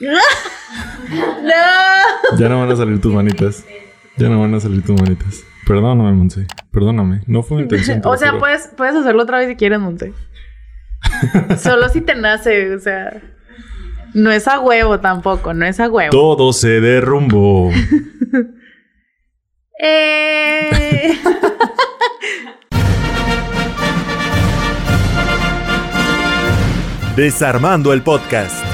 no. Ya no van a salir tus manitas. Ya no van a salir tus manitas. Perdóname, Monse. Perdóname. No fue mi intención. o sea, puedes, puedes hacerlo otra vez si quieres, Monse. Solo si te nace, o sea. No es a huevo tampoco, no es a huevo. Todo se derrumbó. eh... Desarmando el podcast.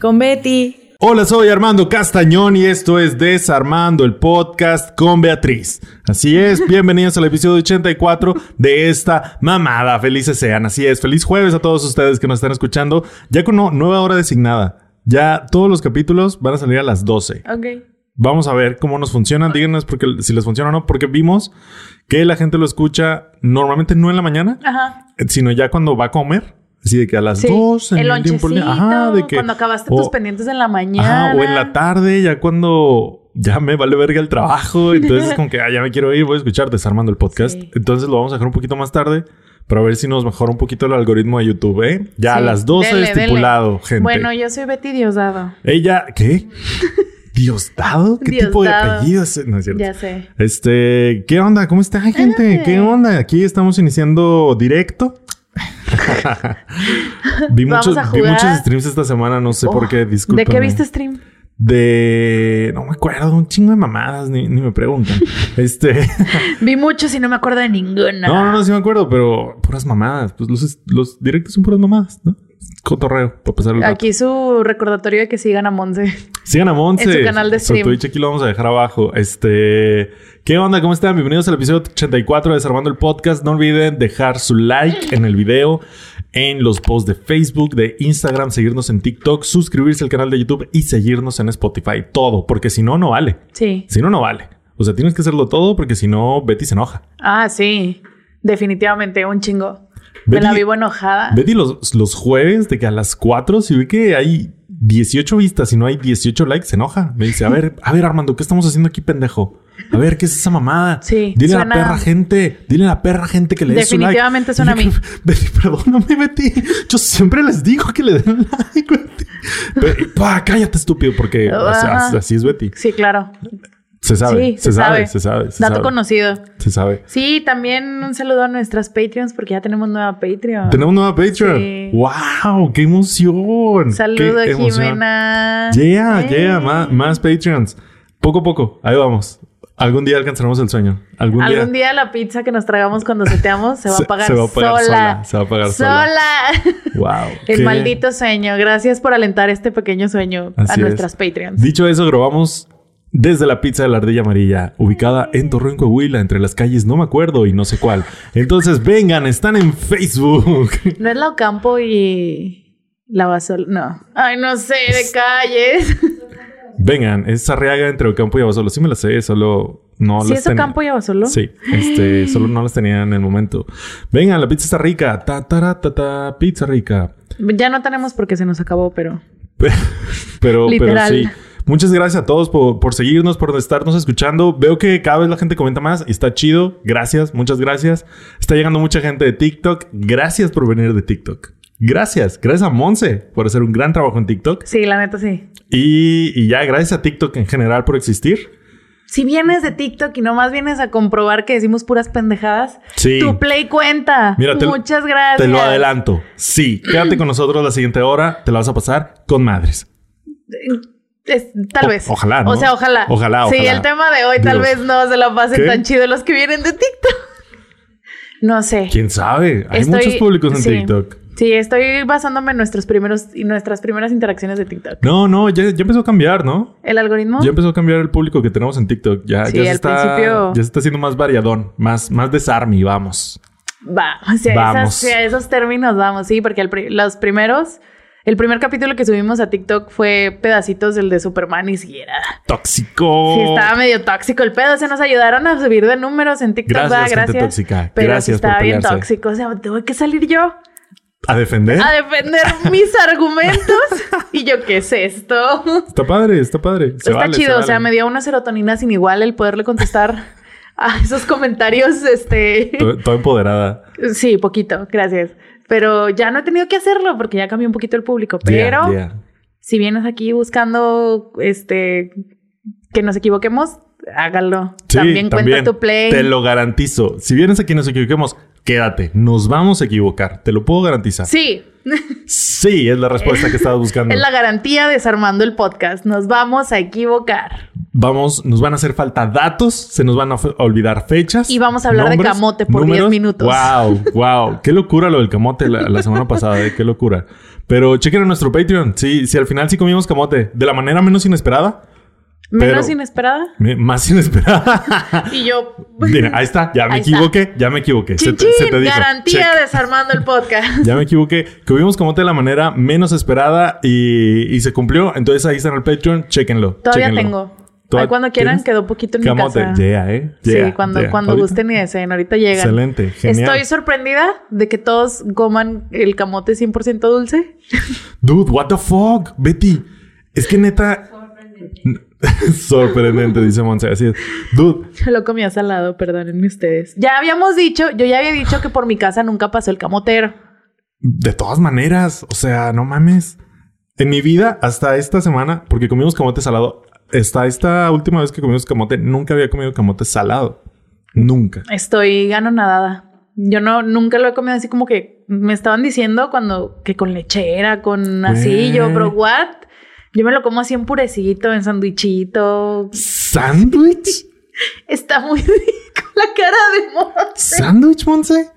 Con Betty. Hola, soy Armando Castañón y esto es Desarmando el podcast con Beatriz. Así es, bienvenidos al episodio 84 de esta mamada. Felices sean, así es. Feliz jueves a todos ustedes que nos están escuchando. Ya con nueva hora designada. Ya todos los capítulos van a salir a las 12. Ok. Vamos a ver cómo nos funcionan. Díganos porque, si les funciona o no, porque vimos que la gente lo escucha normalmente no en la mañana, Ajá. sino ya cuando va a comer. Así de que a las Sí, dos en el el tiempo Ajá, de que. cuando acabaste o- tus pendientes en la mañana. Ajá, o en la tarde, ya cuando ya me vale verga el trabajo. Entonces, como que ah, ya me quiero ir, voy a escuchar desarmando el podcast. Sí. Entonces, lo vamos a dejar un poquito más tarde para ver si nos mejora un poquito el algoritmo de YouTube, ¿eh? Ya a las 12 dele, dele. estipulado, gente. Bueno, yo soy Betty Diosdado. Ella, ¿qué? ¿Diosdado? ¿Qué tipo de apellido es? No es cierto. Ya sé. Este, ¿qué onda? ¿Cómo está, gente? ¿Qué onda? Aquí estamos iniciando directo. vi, muchos, vi muchos streams esta semana, no sé por Oh, qué, ¿De disculpen. qué viste stream? De. No me acuerdo, un chingo de mamadas, ni, ni me preguntan. este. Vi muchos y no me acuerdo de ninguna. no, no, no, sí me acuerdo, pero puras mamadas. Pues los, los directos son puras mamadas, ¿no? Cotorreo, para pasar el rato. Aquí su recordatorio de que sigan a Monse. Sigan a Monse. En su canal de Su stream. Twitch aquí lo vamos a dejar abajo. Este. ¿Qué onda? ¿Cómo están? Bienvenidos al episodio 84 de Desarmando el Podcast. No olviden dejar su like en el video, en los posts de Facebook, de Instagram, seguirnos en TikTok, suscribirse al canal de YouTube y seguirnos en Spotify. Todo, porque si no, no vale. Sí. Si no, no vale. O sea, tienes que hacerlo todo porque si no, Betty se enoja. Ah, sí. Definitivamente, un chingo. Me Betty- la vivo enojada. Betty los, los jueves de que a las 4, si ve que hay 18 vistas y no hay 18 likes, se enoja. Me dice, a ver, a ver, Armando, ¿qué estamos haciendo aquí, pendejo? A ver, ¿qué es esa mamada? Sí, Dile a la perra gente, dile a la perra gente que le dé su like. Definitivamente suena a mí. Betty, perdóname, Betty. Yo siempre les digo que le den like, Betty. Be- Pa, cállate, estúpido, porque así es Betty. Sí, claro. Se sabe, Sí, se, sabe, se sabe. se Dato sabe. conocido. Se sabe. Sí, también un saludo a nuestras Patreons porque ya tenemos nueva Patreon. Tenemos nueva Patreon. Sí. ¡Wow! ¡Qué emoción! Saludo, ¡Qué emoción! Jimena. Yeah, Eh. yeah, más, más Patreons. Poco a poco, ahí vamos. Algún día alcanzaremos el sueño. Algún, Algún día la pizza que nos tragamos cuando seteamos se va a pagar, se va a pagar sola. sola, se va a pagar sola. Sola. Wow. El qué- maldito sueño. Gracias por alentar este pequeño sueño a Así es. nuestras Patreons. Dicho eso, grabamos desde la pizza de la ardilla amarilla, ubicada en Torreón, Coahuila, entre las calles no me acuerdo y no sé cuál. Entonces, vengan, están en Facebook. No es la Ocampo y la Basol. No. Ay, no sé, de calles. Vengan, es Arriaga entre Ocampo y Abasolo. Sí me la sé, solo no ¿Sí las es. Ocampo y Abasolo? Sí, este, solo no las tenía en el momento. Vengan, la pizza está rica. Ta, ta, ta, ta, pizza rica. Ya no tenemos porque se nos acabó, pero... Pero, sí. Muchas gracias a todos por, por seguirnos, por estarnos escuchando. Veo que cada vez la gente comenta más y está chido. Gracias, muchas gracias. Está llegando mucha gente de TikTok. Gracias por venir de TikTok. Gracias. Gracias a Monse por hacer un gran trabajo en TikTok. Sí, la neta sí. Y, y ya, gracias a TikTok en general por existir. Si vienes de TikTok y nomás vienes a comprobar que decimos puras pendejadas, Sí. tu play cuenta. Mira, te- Muchas gracias. Te lo adelanto. Sí, quédate con nosotros la siguiente hora. Te la vas a pasar con madres. Es- tal O- vez. ojalá, ¿no? O sea, ojalá. Ojalá, Sí, ojalá. el tema de hoy tal vez no se la pasen ¿Qué? tan chido los que vienen de TikTok. No sé. ¿Quién sabe? Hay Estoy- muchos públicos en sí. TikTok. Sí, estoy basándome en nuestros primeros y nuestras primeras interacciones de TikTok. No, no, ya, ya empezó a cambiar, ¿no? ¿El algoritmo? Ya empezó a cambiar el público que tenemos en TikTok. Ya, Sí, ya se al está, principio- ya se está haciendo más variadón, más, más desarme, vamos. Va, o sea, Vamos. esas- sí, a esos términos vamos, sí, porque el los primeros, el primer capítulo que subimos a TikTok fue pedacitos del de Superman y si era. Tóxico. Sí, estaba medio tóxico el pedo. Se nos ayudaron a subir de números en TikTok. Gracias, ¿verdad? gente gracias. tóxica. Pero Gracias sí por estaba bien tóxico. O sea, tengo que salir yo ¿A defender? a defender mis argumentos. y yo, ¿qué es esto? Está padre, está padre. Se Está vale, se chido. O sea, me dio una serotonina sin igual el poderle contestar a esos comentarios. Este. To- Toda empoderada. Sí, poquito, gracias. Pero ya no he tenido que hacerlo porque ya cambió un poquito el público. Pero Yeah, yeah. si vienes aquí buscando este que nos equivoquemos, hágalo. Sí, también, cuenta tu play. Te lo garantizo. Si vienes aquí y nos equivoquemos, quédate. Nos vamos a equivocar. Te lo puedo garantizar. Sí, Sí, es la respuesta que estabas buscando. es la garantía desarmando el podcast. Nos vamos a equivocar. Vamos, nos van a hacer falta datos, se nos van a olvidar fechas. Y vamos a hablar de camote por 10 minutos. Wow, wow. Qué locura lo del camote la, la semana pasada, eh, qué locura. Pero chequen en nuestro Patreon. Sí, si al final sí comimos camote de la manera menos inesperada, Menos Pero- inesperada. me- más inesperada. Y yo. Mira, ahí está, ya me está. equivoqué, ya me equivoqué. Se te- Chin, se chin, te dijo. garantía Check. desarmando el podcast. Ya me equivoqué. Comimos camote de la manera menos esperada y, y se cumplió. Entonces ahí está en el Patreon, chéquenlo. Todavía chéquenlo. tengo. ¿Toda- Ahí cuando quieran, tienes? quedó poquito en Camote, mi casa. yeah, eh. sí, Yeah, cuando, yeah. cuando Ahorita- gusten y deseen. Ahorita llegan. Excelente, genial. Estoy sorprendida de que todos coman el camote 100% dulce. Dude, what the fuck, Betty. Es que neta. Sorprendente, dice Monse. Así es. Dude, Yo lo comía salado, perdónenme ustedes. Ya habíamos dicho, yo ya había dicho que por mi casa nunca pasó el camotero. de todas maneras, o sea, no mames. En mi vida, hasta esta semana, porque comimos camote salado, hasta esta última vez que comimos camote, nunca había comido camote salado. Nunca. Estoy nadada. Yo no, nunca lo he comido así como que me estaban diciendo cuando que con lechera, con así. Yo, bro, what? Yo me lo como así en purecito, en sandwichito. ¿Sándwich? Está muy rico la cara de Monse. ¿Sándwich, Monse?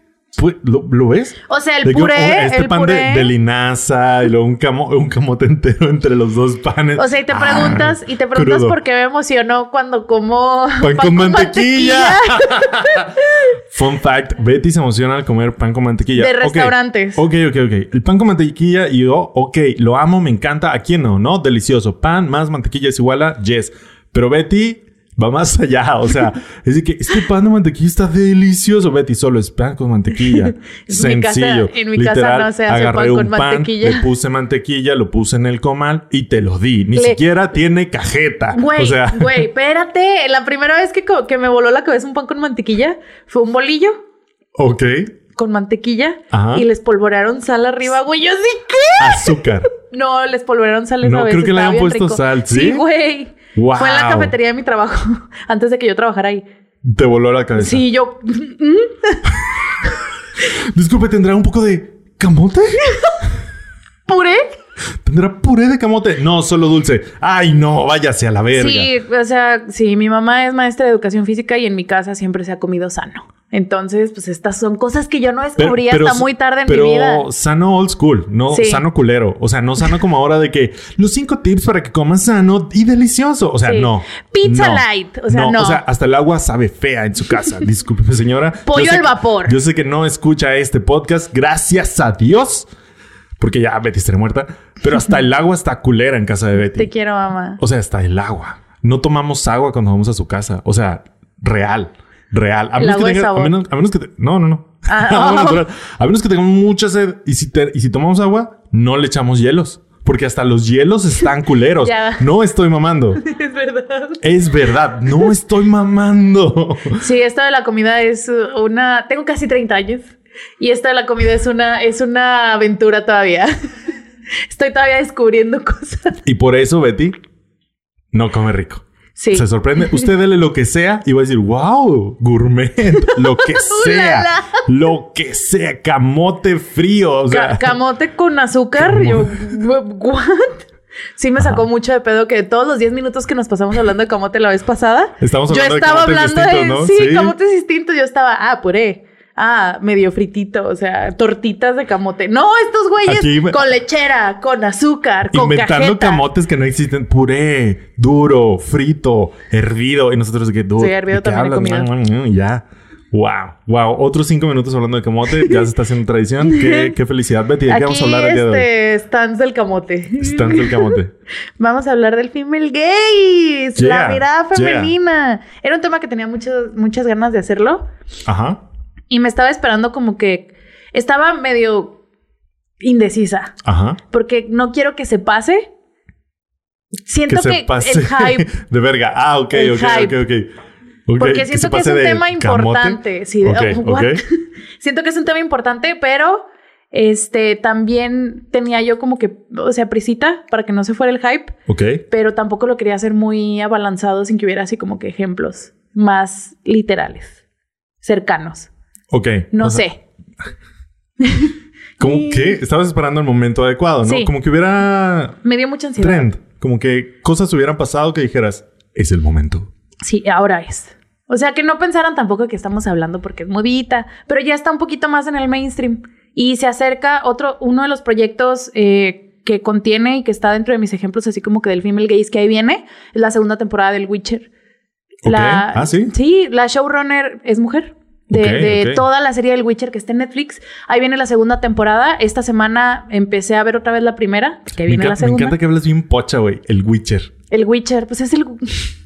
¿Lo, lo ves? O sea, el De que, puré, oh, este el pan puré. De, de linaza y luego un, camo- un camote entero entre los dos panes. O sea, y te Ah, preguntas, y te preguntas crudo. por qué me emocionó cuando como Pan, con, mantequilla. Fun fact, Betty se emociona al comer pan con mantequilla. De restaurantes. Ok, ok, ok. El pan con mantequilla y yo, ok, lo amo, me encanta. ¿A quién no? ¿No? Delicioso. Pan más mantequilla es igual a yes. Pero Betty va más allá. O sea, es de que este pan de mantequilla está delicioso. Betty solo es pan con mantequilla. En mi Sencillo. casa- en mi casa no se hace agarré pan con un pan, mantequilla. le puse mantequilla, lo puse en el comal y te lo di. Ni Le- siquiera tiene cajeta. Güey, o sea, güey, espérate. La primera vez que, me voló la cabeza un pan con mantequilla fue un bolillo ok. con mantequilla Ajá. y les polvorearon sal arriba, güey. Yo sí, ¿qué? Azúcar. No, les polvorearon sal esa No, vez. creo que le bien puesto rico. sal, ¿sí? Sí, güey. Wow. Fue en la cafetería de mi trabajo, antes de que yo trabajara ahí. Te voló la cabeza. Sí, yo... Disculpe, ¿tendrá un poco de camote? ¿Puré? ¿Tendrá puré de camote? No, solo dulce. Ay, no, váyase a la verga. Sí, o sea, sí, mi mamá es maestra de educación física y en mi casa siempre se ha comido sano. Entonces, pues estas son cosas que yo no descubrí hasta muy tarde en pero mi vida. sano old school, no Sí. sano culero. O sea, no sano como ahora de que los cinco tips para que comas sano y delicioso. O sea, Sí. no. Pizza no. light, o sea, no. O sea, hasta el agua sabe fea en su casa. Disculpe, señora. Pollo al que- vapor. Yo sé que no escucha este podcast, gracias a Dios. Porque ya Betty estaría muerta. Pero hasta el agua está culera en casa de Betty. Te quiero, mamá. O sea, hasta el agua. No tomamos agua cuando vamos a su casa. O sea, real. Real. A menos, que tenga- a, menos, a menos que... te- no, no, no. Ah, oh. A menos que tengamos mucha sed. Y si, te- y si tomamos agua, no le echamos hielos. Porque hasta los hielos están culeros. Ya. No estoy mamando. Es verdad. Es verdad. No estoy mamando. Sí, esto de la comida es una... Tengo casi 30 años. Y esto de la comida es una, es una aventura todavía. Estoy todavía descubriendo cosas. Y por eso, Betty, no come rico. Sí. Se sorprende. Usted dele lo que sea y va a decir, wow, gourmet, lo que sea, lo que sea, camote frío. O sea, Ca- camote con azúcar. Yo, ¿what? Sí me sacó mucho de pedo que todos los 10 minutos que nos pasamos hablando de camote la vez pasada, Estamos yo hablando de estaba hablando de sí, Sí. camotes distintos. Yo estaba, ah, puré. Ah, medio fritito, o sea, tortitas de camote. No, estos güeyes Aquí con lechera, con azúcar, con inventando cajeta. camotes que no existen. Puré, duro, frito, hervido. Y nosotros que duro. Sí, hervido ¿de qué también he hablas? comido. Y ya. Wow, wow. Otros cinco minutos hablando de camote. Ya se está haciendo tradición. Qué, qué felicidad, Betty. ¿De qué Aquí, vamos a hablar el día de hoy? este, stands del camote. Stands del camote. Vamos a hablar del female gaze, Yeah, la mirada yeah. femenina. Era un tema que tenía muchas, muchas ganas de hacerlo Ajá. Y me estaba esperando como que estaba medio indecisa Ajá. porque no quiero que se pase. Siento que que, se pase el hype, de verga. Ah, ok, El ok, hype. ok, ok. Ok, porque que siento que, es un tema importante. Sí, de- Ok, oh, siento que es un tema importante, pero Este, también tenía yo como que, o sea, prisita para que no se fuera el hype, Ok. pero tampoco lo quería hacer muy abalanzado sin que hubiera así como que ejemplos más literales, cercanos. Ok. No O sea, sé. Como que estabas esperando el momento adecuado, ¿no? Sí. Como que hubiera Me dio mucha ansiedad. trend. Como que cosas hubieran pasado que dijeras, es el momento. Sí, ahora es. O sea, que no pensaran tampoco que estamos hablando porque es modita, pero ya está un poquito más en el mainstream. Y se acerca otro, uno de los proyectos eh, que contiene y que está dentro de mis ejemplos, así como que del female gaze que ahí viene, es la segunda temporada del Witcher. Ok. Ah, ¿sí? Sí, la showrunner es mujer. De, toda la serie del Witcher que está en Netflix. Ahí viene la segunda temporada. Esta semana empecé a ver otra vez la primera, que Me, viene la me segunda. encanta que hablas bien pocha, güey. El Witcher. El Witcher, pues es el...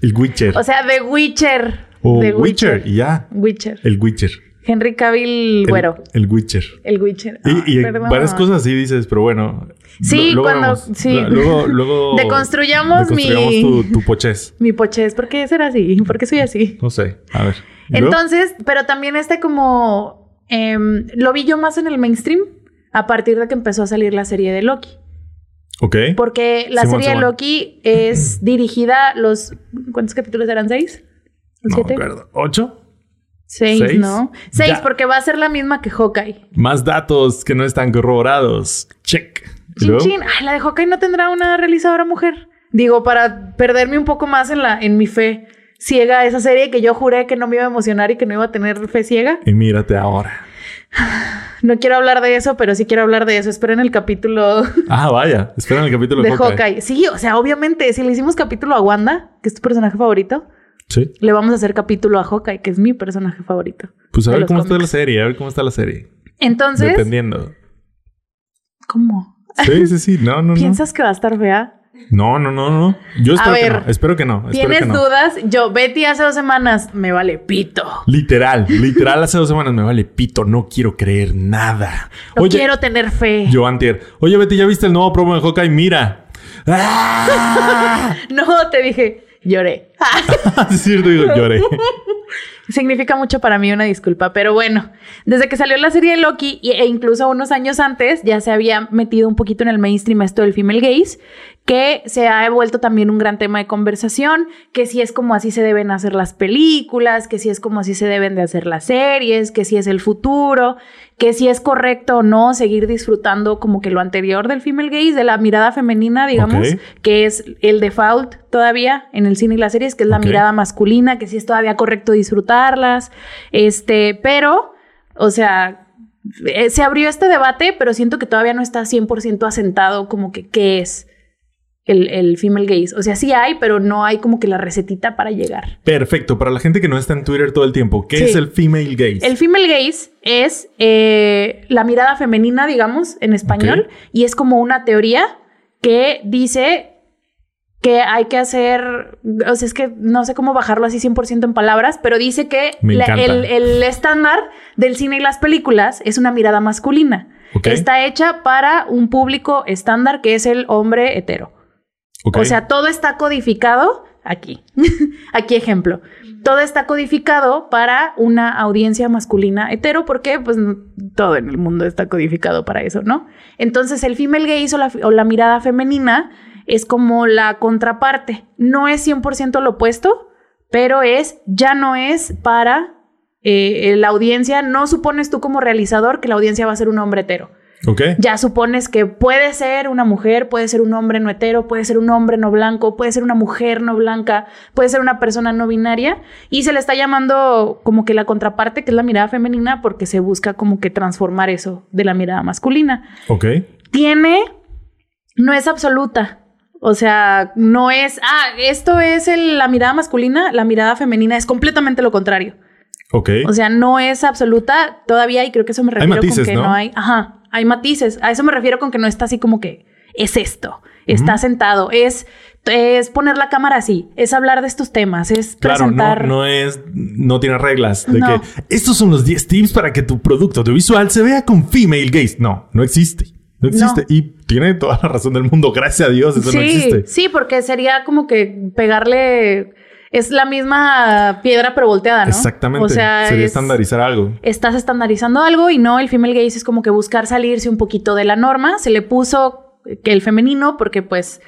El Witcher. O sea, The Witcher. o The Witcher. Y ya. Witcher. El Witcher. Henry Cavill El- Güero. El, Witcher. El Witcher. Y, perdón. varias cosas así dices, pero bueno. Sí, Lo- luego cuando- vemos. sí. La- Luego, luego. Deconstruyamos mi- deconstruyamos tu, tu pochez. Mi pochez, ¿por qué será así? ¿Por qué soy así? No sé. A ver. Entonces, pero también este como... em, lo vi yo más en el mainstream a partir de que empezó a salir la serie de Loki. Ok. Porque la Simón, serie de. Loki es dirigida los... ¿Cuántos capítulos eran? ¿Seis? ¿O No siete? acuerdo. ¿Ocho? Seis, ¿Seis? ¿no? Seis, Ya. porque va a ser la misma que Hawkeye. Más datos que no están corroborados. Check. ¿Y Chin, chin. Ay, la de Hawkeye no tendrá una realizadora mujer. Digo, para perderme un poco más en, la, en mi fe ciega a esa serie que yo juré que no me iba a emocionar y que no iba a tener fe ciega. Y mírate ahora. No quiero hablar de eso, pero sí quiero hablar de eso. Esperen el capítulo Ah, vaya. Espera el capítulo de de Hawkeye. Sí, o sea, obviamente, si le hicimos capítulo a Wanda, que es tu personaje favorito, Sí. le vamos a hacer capítulo a Hawkeye, que es mi personaje favorito. Pues a ver cómo está la serie. A ver cómo está la serie. Entonces, Dependiendo. ¿cómo? Sí, sí, sí. No, no, no. ¿Piensas que va a estar fea? No, no, no, no. Yo A espero que no. Espero que no. ¿Tienes que no. dudas? Yo, Betty, hace dos semanas, me vale pito. Literal, literal, hace dos semanas me vale pito, no quiero creer nada. No quiero tener fe. yo antier. Oye, Betty, ¿ya viste el nuevo promo de Hawkeye? Mira. ¡Ah! No, te dije, lloré. es cierto, digo, lloré. Significa mucho para mí una disculpa, pero bueno, desde que salió la serie de Loki e incluso unos años antes ya se había metido un poquito en el mainstream esto del female gaze, que se ha vuelto también un gran tema de conversación, que si es como así se deben hacer las películas, que si es como así se deben de hacer las series, que si es el futuro, que si es correcto o no seguir disfrutando como que lo anterior del female gaze, de la mirada femenina, digamos, que es el default todavía en el cine y las series, que es la mirada masculina, que sí es todavía correcto este, pero, o sea, eh, se abrió este debate, pero siento que todavía no está 100% asentado como que qué es el, el female gaze. O sea, sí hay, pero no hay como que la recetita para llegar. Perfecto, para la gente que no está en Twitter todo el tiempo, ¿qué Sí. es el female gaze? El female gaze es eh, la mirada femenina, digamos, en español, y es como una teoría que dice que hay que hacer, o sea, es que no sé cómo bajarlo así 100% en palabras, pero dice que la- el, el estándar del cine y las películas es una mirada masculina. Ok. Está hecha para un público estándar que es el hombre hetero. O sea, todo está codificado aquí. aquí ejemplo. Todo está codificado para una audiencia masculina hetero porque pues todo en el mundo está codificado para eso, ¿no? Entonces el female o la, o la mirada femenina es como la contraparte. No es 100% lo opuesto, pero es, ya no es para eh, la audiencia, no supones tú como realizador que la audiencia va a ser un hombre hetero ok. ya supones que puede ser una mujer, puede ser un hombre no hetero, puede ser un hombre no blanco, puede ser una mujer no blanca, puede ser una persona no binaria y se le está llamando como que la contraparte, que es la mirada femenina, porque se busca como que transformar eso de la mirada masculina. Ok. Tiene, no es absoluta. O sea, no es, ah, esto es el- la mirada masculina, la mirada femenina es completamente lo contrario. Ok. O sea, no es absoluta todavía y creo que eso me Hay refiero matices, con que ¿no? ¿no? hay. Ajá, hay matices. A eso me refiero con que no está así como que es esto, está sentado, es, es poner la cámara así, es hablar de estos temas, es Claro, no, presentar. no es, no tiene reglas de No. que estos son los 10 tips para que tu producto audiovisual se vea con female gaze. No, no existe. No existe. No. Y tiene toda la razón del mundo. Gracias a Dios, eso sí, no existe. sí, porque sería como que pegarle es la misma piedra pero volteada, ¿no? Exactamente. O sea, Sería es- estandarizar algo. estás estandarizando algo y no, el female gaze es como que buscar salirse un poquito de la norma. Se le puso que el femenino porque pues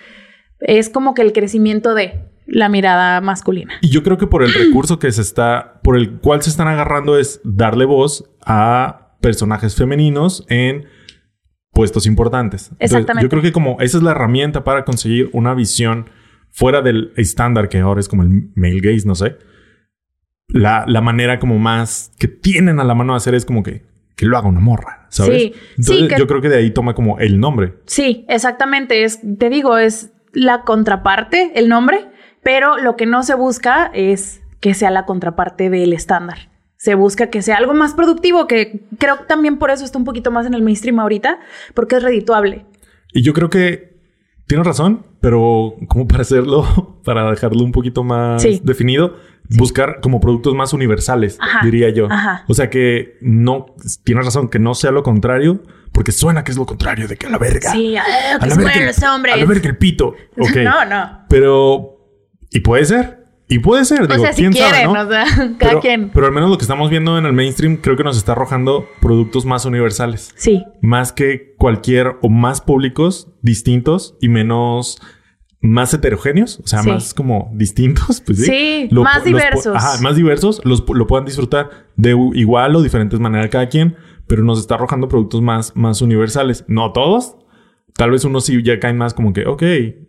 es como que el crecimiento de la mirada masculina. Y yo creo que por el recurso que se está, por el cual se están agarrando es darle voz a personajes femeninos en puestos importantes. Entonces, Exactamente. yo creo que como esa es la herramienta para conseguir una visión fuera del estándar que ahora es como el male gaze, no sé. La, la manera como más que tienen a la mano de hacer es como que, que lo haga una morra, ¿sabes? Sí, Entonces sí, que- yo creo que de ahí toma como el nombre. Sí, exactamente. Es, te digo, es la contraparte, el nombre, pero lo que no se busca es que sea la contraparte del estándar. Se busca que sea algo más productivo, que creo que también por eso está un poquito más en el mainstream ahorita, porque es redituable. Y yo creo que tienes razón, pero como para hacerlo, para dejarlo un poquito más Sí. definido, buscar como productos más universales, Ajá, diría yo. ajá. O sea que no, tienes razón, que no sea lo contrario, porque suena que es lo contrario de que a la verga. Sí, a que la verga, los hombres. A la verga el pito. Ok. No, no. Pero, y puede ser, y puede ser, digo, o sea, si quién quieren, sabe, ¿no? o sea, cada pero, quien. pero al menos lo que estamos viendo en el mainstream creo que nos está arrojando productos más universales Sí, más que cualquier o más públicos distintos y menos más heterogéneos, o sea, Sí. más como distintos, pues sí. Sí, Lo más los diversos. ajá, más diversos, los lo puedan disfrutar de igual o diferentes maneras cada quien, pero nos está arrojando productos más, más universales. No todos. Tal vez unos sí ya caen más como que, ok,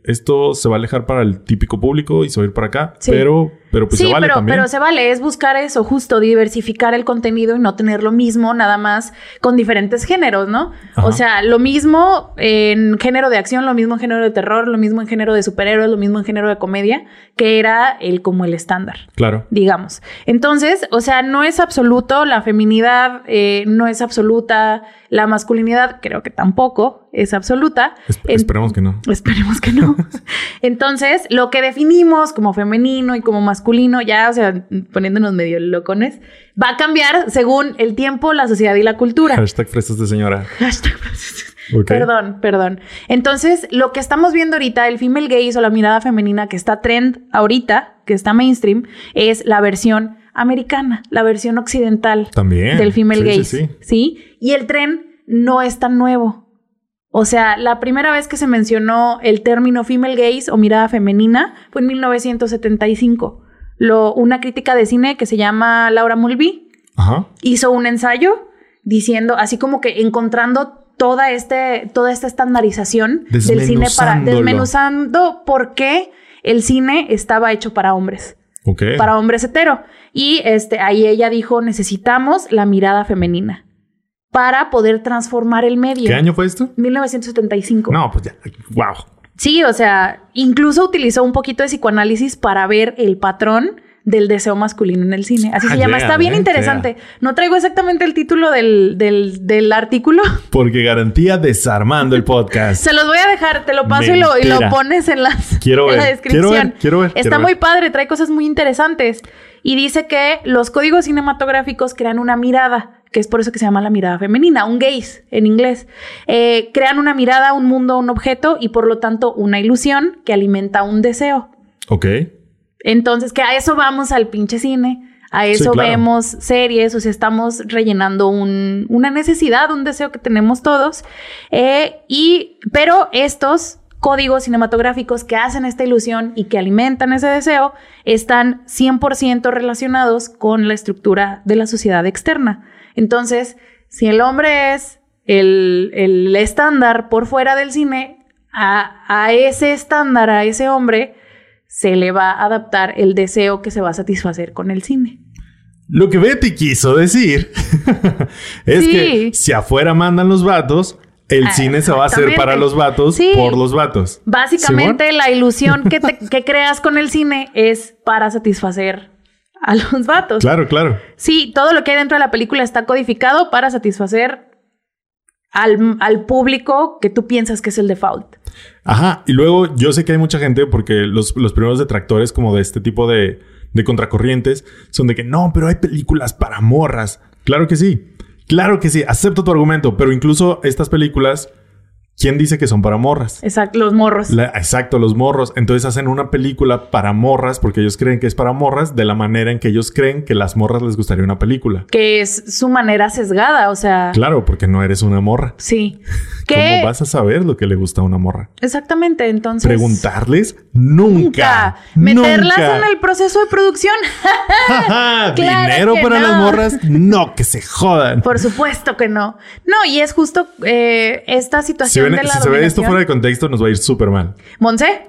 esto se va a alejar para el típico público y se va a ir para acá, Sí. pero, pero pues sí, se vale pero, también. pero se vale, es buscar eso, justo diversificar el contenido y no tener lo mismo nada más con diferentes géneros, ¿no? Ajá. O sea, lo mismo en género de acción, lo mismo en género de terror, lo mismo en género de superhéroes, lo mismo en género de comedia, que era el como el estándar Claro. digamos. Entonces, o sea, no es absoluto, la feminidad eh, no es absoluta, la masculinidad creo que tampoco es absoluta. En- esperemos que no. Esperemos que no. Entonces, lo que definimos como femenino y como masculino, ya, o sea, poniéndonos medio locones, va a cambiar según el tiempo, la sociedad y la cultura. Hashtag fresas de señora. Hashtag- Ok. Perdón, perdón. Entonces, lo que estamos viendo ahorita, el female gaze o la mirada femenina que está trend ahorita, que está mainstream, es la versión americana, la versión occidental También. del female Sí, sí, gaze. sí. Sí, Y el tren no es tan nuevo. O sea, la primera vez que se mencionó el término female gaze o mirada femenina fue en 1975. Lo, una crítica de cine que se llama Laura Mulvey Ajá. hizo un ensayo diciendo, así como que encontrando toda, este, toda esta estandarización del cine para desmenuzando por qué el cine estaba hecho para hombres, para hombres hetero. Y este, ahí ella dijo, necesitamos la mirada femenina para poder transformar el medio. ¿Qué año fue esto? 1975. No, pues ya. Wow. Sí, o sea, incluso utilizó un poquito de psicoanálisis para ver el patrón del deseo masculino en el cine. Así se Ah, llama. yeah, Está bien yeah, interesante. No traigo exactamente el título del, del, del artículo. Porque garantía desarmando el podcast. Se los voy a dejar, te lo paso y lo, y lo pones en, las, Quiero en la ver, descripción. quiero ver, quiero ver, Está quiero muy ver. padre, trae cosas muy interesantes. Y dice que los códigos cinematográficos crean una mirada, que es por eso que se llama la mirada femenina, un gaze en inglés. Eh, crean una mirada, un mundo, un objeto y por lo tanto una ilusión que alimenta un deseo. Ok. Entonces, que a eso vamos al pinche cine. A eso claro. vemos series, o sea, estamos rellenando un- una necesidad, un deseo que tenemos todos. Eh, y, pero estos códigos cinematográficos que hacen esta ilusión y que alimentan ese deseo están 100% relacionados con la estructura de la sociedad externa. Entonces, si el hombre es el, el estándar por fuera del cine, a, a ese estándar, a ese hombre, se le va a adaptar el deseo que se va a satisfacer con el cine. Lo que Betty quiso decir es Sí. que si afuera mandan los vatos, el Ah, cine se va a hacer para los vatos Sí. por los vatos. Básicamente, la ilusión que, te- que creas con el cine es para satisfacer a los vatos. Claro, claro. Sí, todo lo que hay dentro de la película está codificado para satisfacer al, al público que tú piensas que es el default. Ajá. Y luego yo sé que hay mucha gente porque los, los primeros detractores como de este tipo de, de contracorrientes son de que no, pero hay películas para morras. Claro que sí. Claro que sí. Acepto tu argumento. Pero incluso estas películas ¿Quién dice que son para morras? Exacto, los morros. La- exacto, los morros. Entonces hacen una película para morras porque ellos creen que es para morras de la manera en que ellos creen que las morras les gustaría una película. Que es su manera sesgada, o sea. Claro, porque no eres una morra. Sí. ¿Cómo vas a saber lo que le gusta a una morra? Exactamente, entonces. Preguntarles nunca. Meterlas nunca. en el proceso de producción. Claro Dinero para no. las morras, no, que se jodan. Por supuesto que no. No, y es justo eh, esta Si, situación ven- de la si se ve esto fuera de contexto, nos va a ir súper mal. Monse,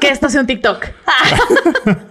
que esto sea un TikTok.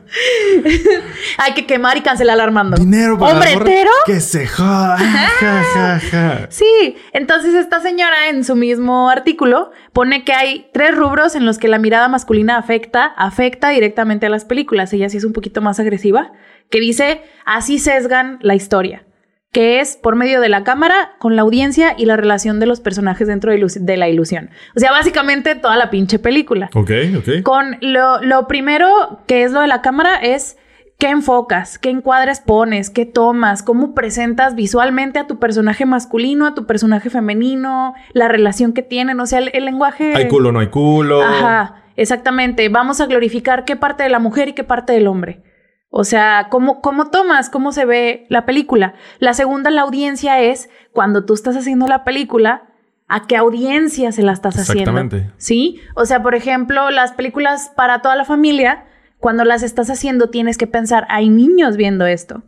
Hay que quemar y cancelar a Armando. Dinero para ¿Hombre las morras, hetero? que se. Ja, ja, ja. Sí, entonces esta señora en su mismo artículo pone que hay tres rubros en los que la mirada masculina afecta, afecta directamente a las películas. Ella sí es un poquito más agresiva, que dice, así sesgan la historia, que es por medio de la cámara, con la audiencia y la relación de los personajes dentro de, ilus- de la ilusión. O sea, básicamente toda la pinche película. Ok, ok. Con lo, lo primero que es lo de la cámara es qué enfocas, qué encuadres pones, qué tomas, cómo presentas visualmente a tu personaje masculino, a tu personaje femenino, la relación que tienen, o sea, el, el lenguaje... Hay culo, no hay culo. Ajá, exactamente. Vamos a glorificar qué parte de la mujer y qué parte del hombre. O sea, ¿cómo, cómo tomas, cómo se ve la película. La segunda, la audiencia es cuando tú estás haciendo la película, ¿a qué audiencia se la estás haciendo? Exactamente. ¿Sí? O sea, por ejemplo, las películas para toda la familia, cuando las estás haciendo tienes que pensar, hay niños viendo esto.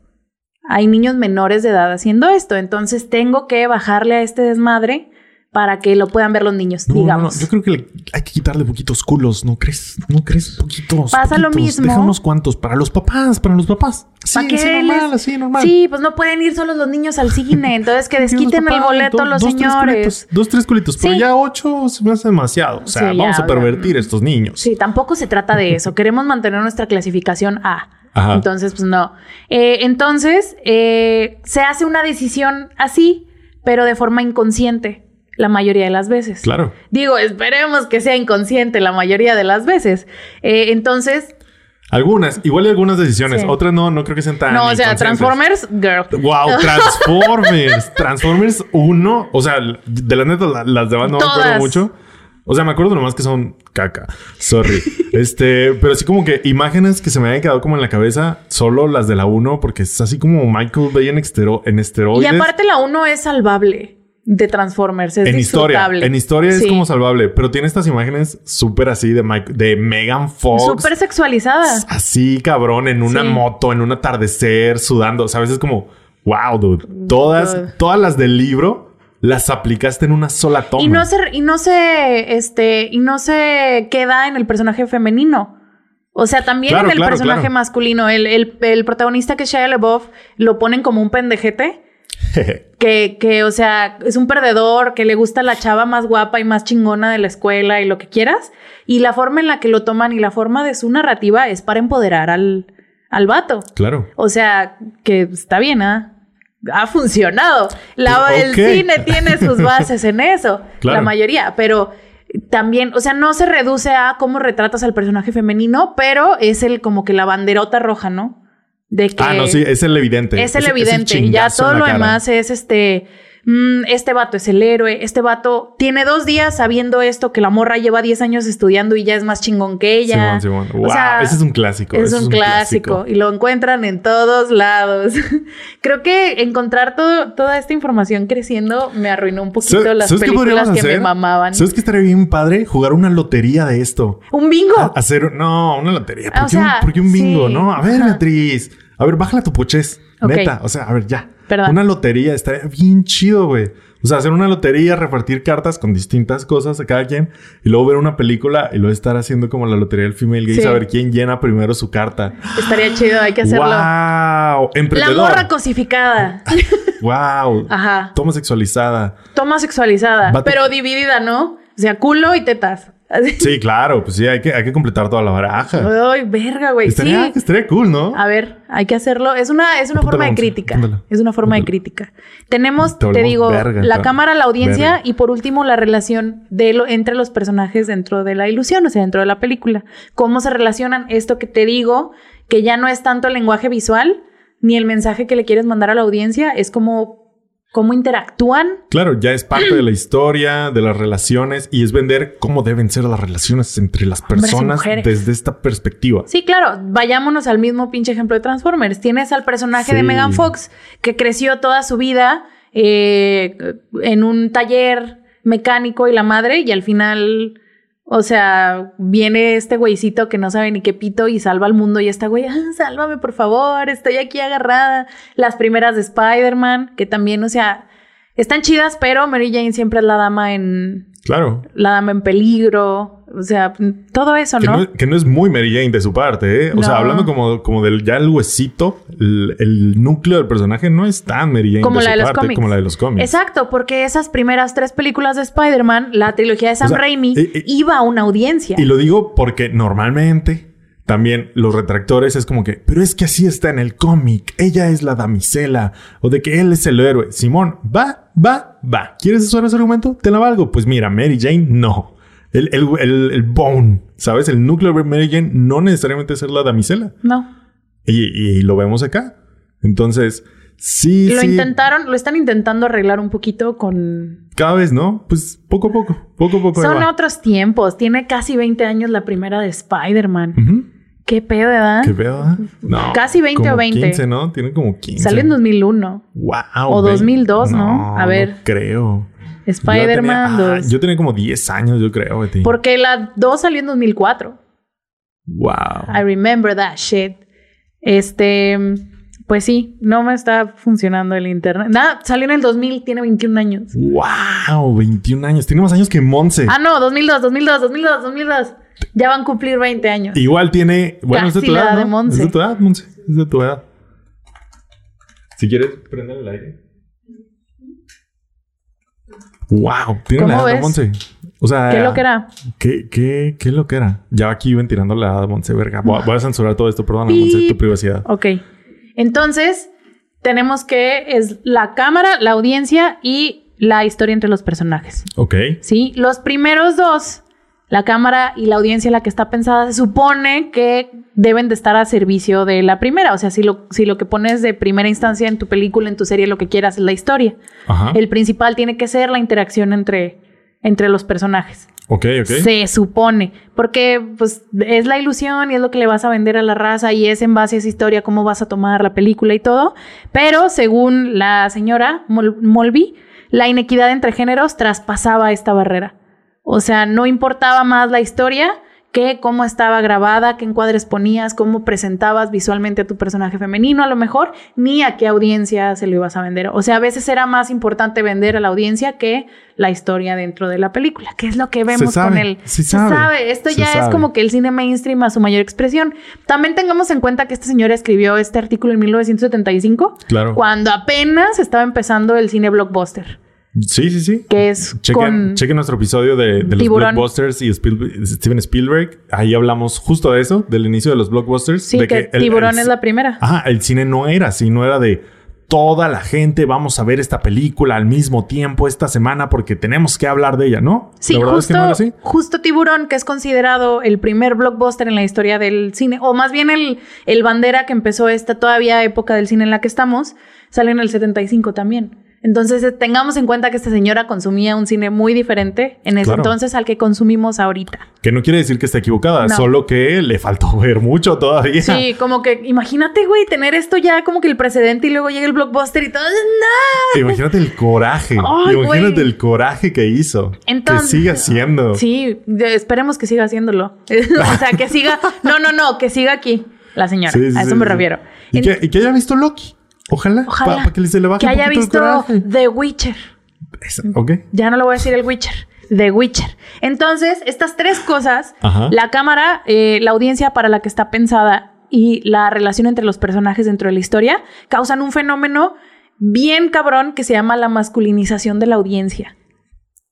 Hay niños menores de edad haciendo esto. Entonces tengo que bajarle a este desmadre para que lo puedan ver los niños, No, no, no, digamos. Yo creo que le- hay que quitarle poquitos culos, ¿no crees? ¿No crees? Poquitos. Pasa lo mismo. Deja unos cuantos para los papás, para los papás. Sí, ¿Pa' qué así normal, así normal. Sí, pues no pueden ir solos los niños al cine, entonces que desquiten el boleto do- los dos, tres señores. culitos, dos, tres culitos. Pero Sí. ya ocho se me hace demasiado. O sea, Sí, ya, vamos a pervertir a estos niños. Sí, tampoco se trata de eso. Queremos mantener nuestra clasificación A. Ajá. Entonces, pues no. Eh, entonces, eh, se hace una decisión así, pero de forma inconsciente la mayoría de las veces. Claro. Digo, esperemos que sea inconsciente la mayoría de las veces. Eh, entonces, Algunas, igual y algunas decisiones. Sí. Otras no, no creo que sean tan. no, o sea. Transformers, girl. Wow, Transformers. Transformers 1. O sea, de la neta, la- las demás no me acuerdo Todas. mucho. O sea, me acuerdo nomás que son caca. Sorry. este, pero sí como que imágenes que se me habían quedado como en la cabeza, solo las de la 1, porque es así como Michael Bay en, estero- en Y esteroides. aparte la 1 es salvable de Transformers, es en historia. En historia es como salvable, pero tiene estas imágenes súper así de, Mike, de Megan Fox. Súper sexualizada. Así, cabrón, en una Sí. moto, en un atardecer, sudando. ¿Sabes? Es como, wow, dude. Todas, Dude. todas las del libro las aplicaste en una sola toma. Y no se, y no se, este, y no se queda en el personaje femenino. O sea, también Claro, en el claro, personaje claro. masculino. El, el, el protagonista que es Shia LaBeouf lo ponen como un pendejete. Que, que, o sea, es un perdedor, que le gusta la chava más guapa y más chingona de la escuela y lo que quieras. Y la forma en la que lo toman y la forma de su narrativa es para empoderar al, al vato. claro. O sea, que está bien, ¿ah? Ha funcionado. La- El cine tiene sus bases en eso, Claro. la mayoría, pero también, o sea, no se reduce a cómo retratas al personaje femenino, pero es el como que la banderota roja, ¿no? De que Ah, no, sí, es el evidente. es el evidente. ya todo lo cara. demás es este. Mm, este vato es el héroe. Este vato tiene dos días sabiendo esto, que la morra lleva 10 años estudiando y ya es más chingón que ella. Simón, Simón. O Wow, sea, ese es un clásico. Es ese un clásico y lo encuentran en todos lados. Creo que encontrar todo, toda esta información creciendo me arruinó un poquito ¿Sabes- las películas que me mamaban. ¿Sabes qué estaría bien padre? Jugar una lotería de esto. Un bingo. A- Hacer, no, una lotería. ¿Por, Ah, o qué, un, sea, por qué un bingo? sí. No, a ver, Ajá. Beatriz. A ver, bájala tu poches. Ok. Neta. O sea, a ver, ya. Perdón. Una lotería estaría bien chido, güey. O sea, hacer una lotería, repartir cartas con distintas cosas a cada quien y luego ver una película y luego estar haciendo como la lotería del female gay y Sí. saber quién llena primero su carta. Estaría chido, hay que hacerlo. ¡Wow! La Emprendedor. morra cosificada. ¡Wow! Ajá. Toma sexualizada. Toma sexualizada, pero dividida, ¿no? O sea, culo y tetas. Así. Sí, claro. Pues sí, hay que, hay que completar toda la baraja. Ay, verga, güey. Estaría, Sí. estaría cool, ¿no? A ver, hay que hacerlo. Es una, es una forma de crítica. Es una forma de crítica. Tenemos, Te digo, verga, la cámara, la audiencia verga. y por último la relación de lo, entre los personajes dentro de la ilusión, o sea, dentro de la película. Cómo se relacionan esto que te digo, que ya no es tanto el lenguaje visual ni el mensaje que le quieres mandar a la audiencia, es como cómo interactúan. Claro, ya es parte de la historia, de las relaciones y es vender cómo deben ser las relaciones entre las personas desde esta perspectiva. Sí, claro, vayámonos al mismo pinche ejemplo de Transformers. Tienes al personaje de. Megan Fox que creció toda su vida eh, en un taller mecánico y la madre y al final, o sea, viene este güeycito que no sabe ni qué pito y salva al mundo y esta güey, "Ah, sálvame por favor, estoy aquí agarrada. Las primeras de Spider-Man, que también, o sea, están chidas, pero Mary Jane siempre es la dama en Claro. la dama en peligro, o sea, todo eso, Que ¿no? que no es muy Mary Jane de su parte, ¿eh? O sea, hablando como, como del ya el huesito, el, el núcleo del personaje no es tan Mary Jane Como de la su de los parte cómics. como la de los cómics. Exacto, porque esas primeras tres películas de Spider-Man, la trilogía de Sam sea, Raimi, eh, eh, iba a una audiencia. Y lo digo porque normalmente también los retractores es como que, pero es que así está en el cómic, ella es la damisela o de que él es el héroe. Simón, va, va, va. ¿Quieres usar ese argumento? Te la valgo. Pues mira, Mary Jane no. El, el, el, el bone, ¿sabes? El núcleo de Mary Jane no necesariamente es ser la damisela. No. Y, y lo vemos acá. Entonces, sí, lo sí. intentaron, lo están intentando arreglar un poquito con... Cada vez, ¿no? Pues poco a poco, poco a poco. Son otros tiempos. Tiene casi 20 años la primera de Spider-Man. Ujú. ¿Qué pedo, ¿verdad? ¿Qué pedo? ah? No. Casi 20 o como 20. 15, ¿no? Tiene como 15. Salió en 2001. Wow. O 2002, ¿no? A ver. creo. Spider-Man Yo tenía- ah, 2. yo tenía como 10 años, yo creo, Betty. Porque la 2 salió en 2004. Wow. I remember that shit. Este, pues sí, no me está funcionando el internet. Nada, salió en el 2000, tiene 21 años. Wow, 21 años. Tiene más años que Monse. Ah, no, 2002, 2002, 2002, 2002. Ya van a cumplir 20 años. Igual tiene. Bueno, es de Casi tu edad. edad de ¿no? Monse. Es de tu edad, Monse. Es de tu edad. Si quieres, prender el aire. Wow, tiene la ¿Cómo edad de ves? Monse. O sea, ¿Qué lo que era? ¿Qué, qué, qué lo que era? Ya aquí ven tirando la edad de Monse, verga. Voy a, voy a censurar todo esto, perdón, Monse, tu privacidad. Ok. Entonces, tenemos que es la cámara, la audiencia y la historia entre los personajes. Ok. ¿Sí? Los primeros dos, la cámara y la audiencia la que está pensada, se supone que deben de estar a servicio de la primera. O sea, si lo, si lo que pones de primera instancia en tu película, en tu serie, lo que quieras es la historia. Ajá. El principal tiene que ser la interacción entre, entre los personajes. Ok, ok. Se supone, porque pues es la ilusión y es lo que le vas a vender a la raza y es en base a esa historia cómo vas a tomar la película y todo. Pero según la señora Mol- Molby, la inequidad entre géneros traspasaba esta barrera. O sea, no importaba más la historia que cómo estaba grabada, qué encuadres ponías, cómo presentabas visualmente a tu personaje femenino a lo mejor, ni a qué audiencia se lo ibas a vender. O sea, a veces era más importante vender a la audiencia que la historia dentro de la película, que es lo que vemos sabe, con el... sí se sabe, sabe. Esto se ya es como que el cine mainstream a su mayor expresión. También tengamos en cuenta que esta señora escribió este artículo en 1975, Claro. cuando apenas estaba empezando el cine blockbuster, Sí, sí, sí. que es Chequen, con... chequen nuestro episodio de, de los blockbusters y Steven Spielberg. Ahí hablamos justo de eso, del inicio de los blockbusters. Sí, de que, el- Tiburón el- es la primera. Ajá, el cine no era así, no era de toda la gente vamos a ver esta película al mismo tiempo esta semana porque tenemos que hablar de ella, ¿no? Sí, es que justo, no así. justo Tiburón, que es considerado el primer blockbuster en la historia del cine, o más bien el, el bandera que empezó esta todavía época del cine en la que estamos, salió en el 75 también. Entonces, eh, tengamos en cuenta que esta señora consumía un cine muy diferente en ese Claro. entonces al que consumimos ahorita. Que no quiere decir que esté equivocada, No. solo que le faltó ver mucho todavía. Sí, como que imagínate, güey, tener esto ya como que el precedente y luego llega el blockbuster y todo. ¡No! Imagínate el coraje. Ay, Imagínate güey. el coraje que hizo. Entonces- que sigue haciendo. Sí, esperemos que siga haciéndolo. o sea, que siga. No, no, no, que siga aquí la señora. Sí, sí, a eso sí, me refiero. Y, En- que, y que haya visto Loki. Ojalá. Ojalá Para que se le baje que haya visto. The Witcher. Ok. Ya no lo voy a decir el Witcher. The Witcher. Entonces, estas tres cosas, Ajá. la cámara, eh, la audiencia para la que está pensada y la relación entre los personajes dentro de la historia, causan un fenómeno bien cabrón que se llama la masculinización de la audiencia.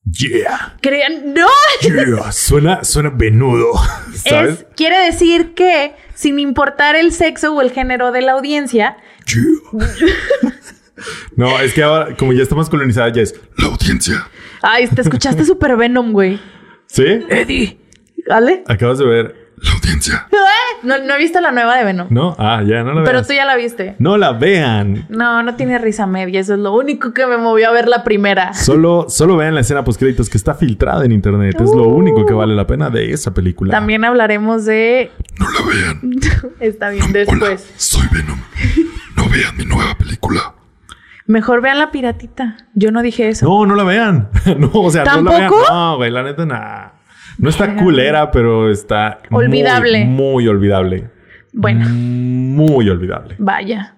Yeah. Crean, no, Yeah. Suena, suena venudo. ¿Sabes? es, quiere decir que sin importar el sexo o el género de la audiencia, Yeah. no, es que ahora, como ya está más colonizada, ya es la audiencia. ay, te escuchaste super Venom, güey. ¿Sí? Eddie, ¿vale? Acabas de ver la audiencia. ¡Eh! No, no he visto la nueva de Venom. ¿No? Ah, ya, no la Pero veas. tú ya la viste. No la vean. No, no tiene risa media. Eso es lo único que me movió a ver la primera. Solo, solo vean la escena postcréditos que está filtrada en internet. Es lo único que vale la pena de esa película. También hablaremos de. No la vean. Está bien, después. soy Venom. Vean mi nueva película. Mejor vean la piratita. Yo no dije eso. No, no la vean. no, o sea, no la vean. ¿Tampoco? No, güey, la neta, nada. No está culera, pero está Olvidable. Muy, olvidable. Bueno, Muy olvidable. vaya.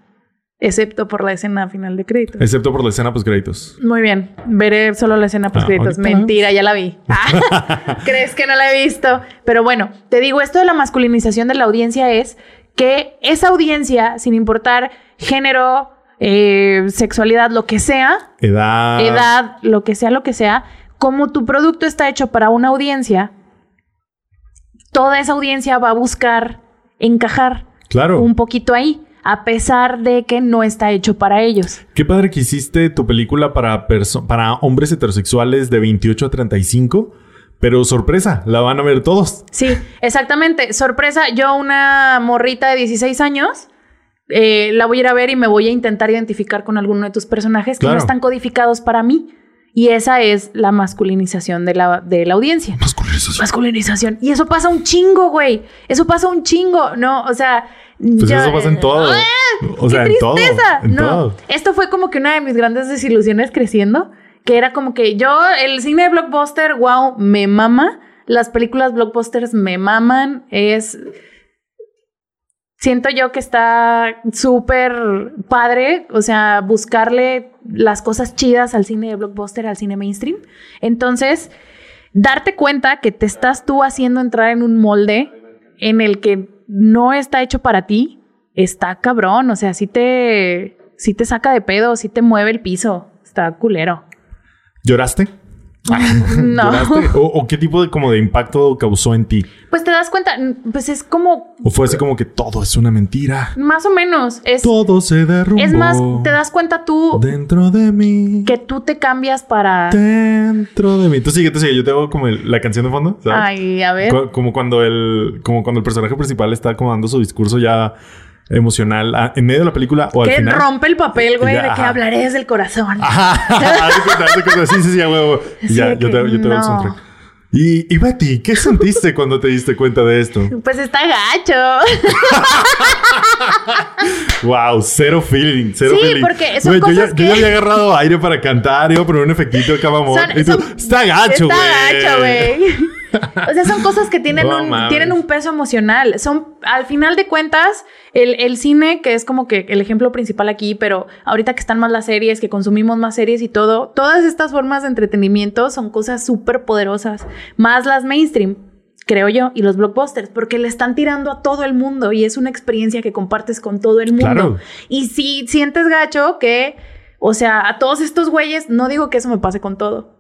Excepto por la escena final de créditos. Excepto por la escena post créditos. Muy bien. Veré solo la escena post créditos. la Mentira, ya la vi. Ah, ¿Crees que no la he visto? Pero bueno, te digo, esto de la masculinización de la audiencia es que esa audiencia, sin importar género, eh, sexualidad, lo que sea, Edad. edad, lo que sea, lo que sea, como tu producto está hecho para una audiencia, toda esa audiencia va a buscar encajar Claro. un poquito ahí, a pesar de que no está hecho para ellos. Qué padre que hiciste tu película para, para hombres heterosexuales de 28 a 35. Pero sorpresa, la van a ver todos. Sí, exactamente. Sorpresa, yo una morrita de 16 años, eh, la voy a ir a ver y me voy a intentar identificar con alguno de tus personajes que no están codificados para mí. Y esa es la masculinización de la, de la audiencia. Masculinización. Masculinización. Y eso pasa un chingo, güey. Eso pasa un chingo. No, o sea. Pues ya- eso pasa en todo. ¡Ah! O ¡Qué sea, en todo. En no, todo. esto fue como que una de mis grandes desilusiones creciendo. Que era como que yo, el cine de blockbuster, wow, me mama. Las películas blockbusters me maman. Es. Siento yo que está súper padre, o sea, buscarle las cosas chidas al cine de blockbuster, al cine mainstream. Entonces, darte cuenta que te estás tú haciendo entrar en un molde en el que no está hecho para ti, está cabrón. O sea, sí te, sí te saca de pedo, sí te mueve el piso. Está culero. ¿Lloraste? No. ¿O, o qué tipo de, como de impacto causó en ti? Pues te das cuenta, pues es como ¿O fue así como que todo es una mentira? más o menos. Es, Todo se derrumbó. es más, te das cuenta tú Dentro de mí. que tú te cambias para. Dentro de mí. Tú sigue, tú sigue. Yo tengo como el- la canción de fondo, ¿sabes? Ay, a ver. Co- Como cuando el, como cuando el personaje principal está como dando su discurso ya emocional ah, en medio de la película o al Que final. rompe el papel, güey, Ya, de que hablaré desde el corazón. Ajá. Sí, sí, sí, a huevo. Y Sí, ya, yo te, que yo te el no. soundtrack. Y, y Betty, ¿qué sentiste cuando te diste cuenta de esto? Pues está gacho. Wow, cero feeling, cero Sí, feeling. porque son Güey, yo, ya, cosas yo ya que- había agarrado aire para cantar, iba a poner un efectito acá, mamón. Son- y tú, son- está gacho, güey. Está gacho, güey. O sea, son cosas que tienen, No un, mames. tienen un peso emocional. Son, al final de cuentas, el, el cine, que es como que el ejemplo principal aquí, pero ahorita que están más las series, que consumimos más series y todo, todas estas formas de entretenimiento son cosas súper poderosas. Más las mainstream, creo yo, y los blockbusters, porque le están tirando a todo el mundo y es una experiencia que compartes con todo el mundo. Claro. Y si sientes gacho que, o sea, a todos estos güeyes, no digo que eso me pase con todo.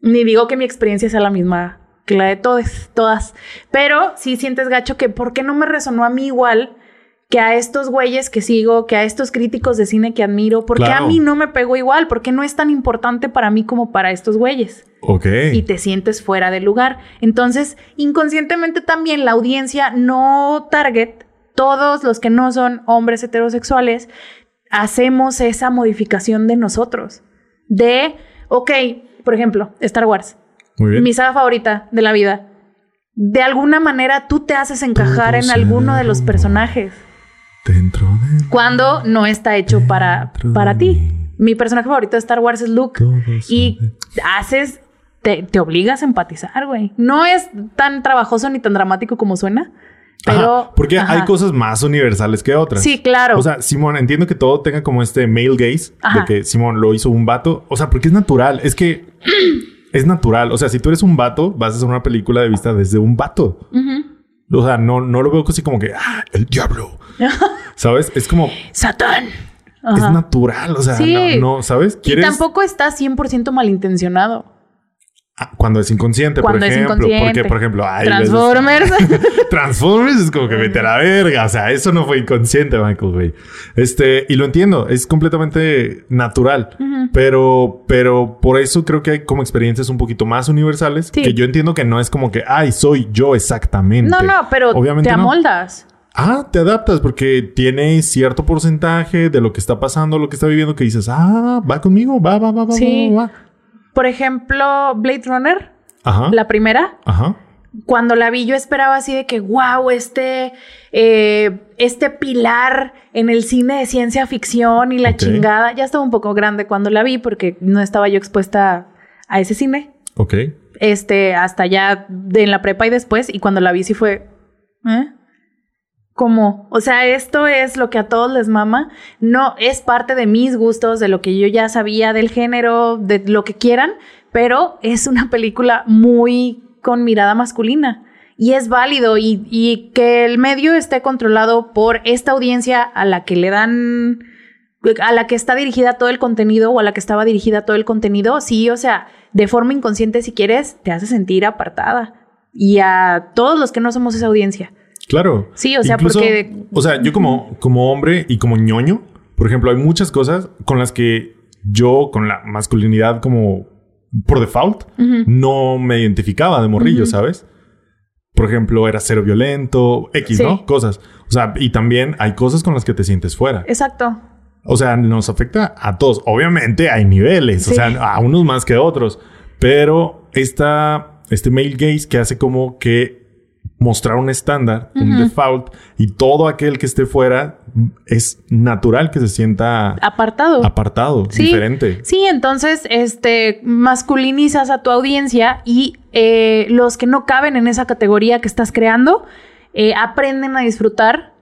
Ni digo que mi experiencia sea la misma la de todas, todas. Pero sí sientes gacho que ¿por qué no me resonó a mí igual que a estos güeyes que sigo, que a estos críticos de cine que admiro? ¿Por qué Claro. a mí no me pegó igual? ¿Por qué no es tan importante para mí como para estos güeyes? Ok. y te sientes fuera de lugar. Entonces, inconscientemente también la audiencia no target, todos los que no son hombres heterosexuales, hacemos esa modificación de nosotros. De, ok, por ejemplo, Star Wars, Muy bien. mi saga favorita de la vida. De alguna manera tú te haces encajar Todo en alguno de los personajes Dentro de cuando no está hecho para, para ti. Mi personaje favorito de Star Wars es Luke. Y haces, te, te obligas a empatizar, güey. No es tan trabajoso ni tan dramático como suena, pero... Ajá, porque ajá. hay cosas más universales que otras. Sí, claro. O sea, Simón, entiendo que todo tenga como este male gaze Ajá. de que Simón lo hizo un vato. O sea, porque es natural. Es que es natural. O sea, si tú eres un vato, vas a hacer una película de vista desde un vato. O sea, no, no lo veo así como que, ah, el diablo. ¿Sabes? Es como, Satán. es natural. O sea, Sí. no, no, ¿sabes? Y tampoco está 100% malintencionado. Ah, cuando es inconsciente, Cuando por es ejemplo. inconsciente. Porque, por ejemplo, veces- Transformers. Transformers es como que vete a la verga. O sea, eso no fue inconsciente, Michael, güey. Este, y lo entiendo, es completamente natural. Pero, pero por eso creo que hay como experiencias un poquito más universales. Sí. Que yo entiendo que no es como que, ay, soy yo exactamente. no, no, pero Obviamente te no. amoldas. Ah, te adaptas porque tiene cierto porcentaje de lo que está pasando, lo que está viviendo, que dices, ah, va conmigo, va, va, va, va, Sí. va, va. Por ejemplo, Blade Runner, Ajá. la primera, Ajá. cuando la vi yo esperaba así de que, wow, este, eh, este pilar en el cine de ciencia ficción y la chingada. Ya estaba un poco grande cuando la vi porque no estaba yo expuesta a ese cine. Ok. Este, hasta ya de en la prepa y después. Y cuando la vi sí fue, ¿eh? ¿Cómo? O sea, esto es lo que a todos les mama. No es parte de mis gustos, de lo que yo ya sabía del género, de lo que quieran, pero es una película muy con mirada masculina. Y es válido y, y que el medio esté controlado por esta audiencia a la que le dan, a la que está dirigida todo el contenido o a la que estaba dirigida todo el contenido, sí, o sea, de forma inconsciente si quieres, te hace sentir apartada. Y a todos los que no somos esa audiencia. Claro. Sí, o sea, Incluso, porque- O sea, yo como, como hombre y como ñoño, por ejemplo, hay muchas cosas con las que yo, con la masculinidad como por default, no me identificaba de morrillo, ¿sabes? Por ejemplo, era cero violento, X, Sí. ¿no? Cosas. O sea, y también hay cosas con las que te sientes fuera. Exacto. O sea, nos afecta a todos. Obviamente hay niveles, o sea, a unos más que otros. Pero esta, este male gaze que hace como que mostrar un estándar, un default, y todo aquel que esté fuera es natural que se sienta Apartado. apartado, Sí. diferente. Sí, entonces, este, masculinizas a tu audiencia y eh, los que no caben en esa categoría que estás creando, eh, aprenden a disfrutar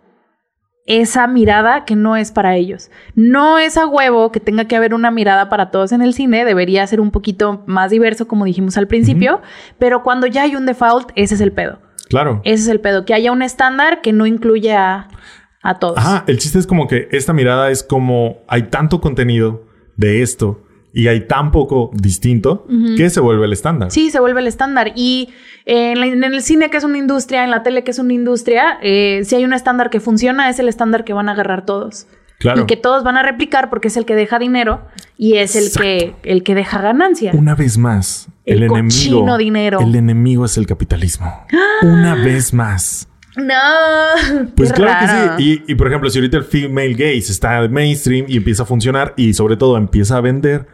esa mirada que no es para ellos. No es a huevo que tenga que haber una mirada para todos en el cine, debería ser un poquito más diverso, como dijimos al principio, pero cuando ya hay un default, ese es el pedo. Claro. Ese es el pedo, que haya un estándar que no incluye a, todos. Ajá, el chiste es como que esta mirada es como hay tanto contenido de esto y hay tan poco distinto que se vuelve el estándar. Sí, se vuelve el estándar. Y eh, en, la- en el cine, que es una industria, en la tele, que es una industria, eh, si hay un estándar que funciona, es el estándar que van a agarrar todos. Claro. Y que todos van a replicar porque es el que deja dinero y es el que, el que deja ganancia. Una vez más, el, El enemigo. dinero. El enemigo es el capitalismo. Una vez más. No. Pues Qué claro raro. que sí. Y, y, por ejemplo, si ahorita el female gaze está mainstream y empieza a funcionar y sobre todo empieza a vender,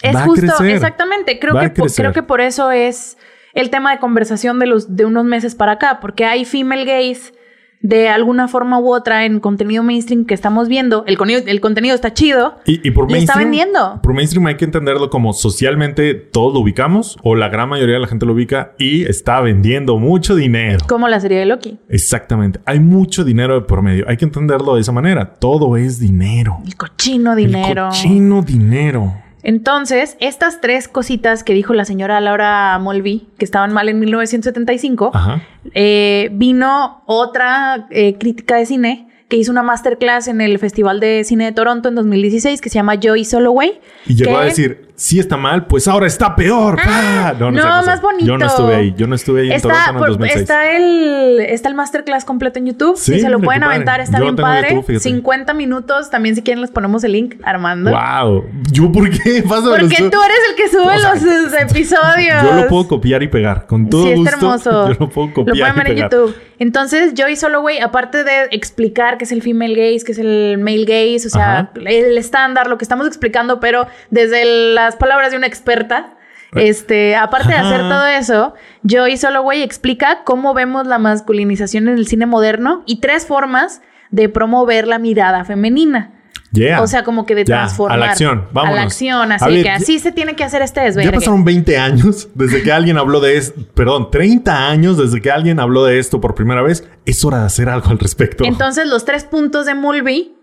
Es va justo, a crecer. exactamente. Creo que, a po- crecer. creo que por eso es el tema de conversación de los de unos meses para acá, porque hay female gays de alguna forma u otra en contenido mainstream que estamos viendo. El, coni- el contenido está chido. Y, y por Le está mainstream. vendiendo. Por mainstream hay que entenderlo como socialmente todos lo ubicamos o la gran mayoría de la gente lo ubica y está vendiendo mucho dinero. Como la serie de Loki. Exactamente. Hay mucho dinero de por medio. Hay que entenderlo de esa manera. Todo es dinero. El cochino dinero. El cochino dinero. Entonces, estas tres cositas que dijo la señora Laura Molby, que estaban mal en 1975, Ajá. eh, vino otra eh, crítica de cine que hizo una masterclass en el Festival de Cine de Toronto en 2016 que se llama Joy Soloway. Y llegó que- a decir, si está mal, pues ahora está peor. Ah, no, más bonito. Yo no estuve ahí. Yo no estuve ahí en Está, Toronto en el por- 2006. está el está el masterclass completo en YouTube. Sí, si se lo pueden aventar, está Yo bien padre. YouTube, fíjate. 50 minutos. También si quieren les ponemos el link, Armando. Wow. ¿Yo por qué? Pásamelo Porque tú. eres el que sube O sea, los episodios. Yo lo puedo copiar y pegar. Con todo sí, gusto. está hermoso. Yo lo puedo copiar Lo pueden ver en. YouTube. Entonces, Joy Soloway, aparte de explicar qué es el female gaze, qué es el male gaze, o sea, Ajá. el estándar, lo que estamos explicando, pero desde el- las palabras de una experta. Este, aparte de hacer todo eso, Joy Soloway explica cómo vemos la masculinización en el cine moderno y tres formas de promover la mirada femenina. Yeah. O sea, como que de Ya, transformar. a la acción. Vámonos. A la acción, así A ver, que así se tiene que hacer este Ya desvergue. pasaron 20 años desde que alguien habló de esto. Perdón, 30 años desde que alguien habló de esto por primera vez. Es hora de hacer algo al respecto. Entonces, los tres puntos de Mulvey,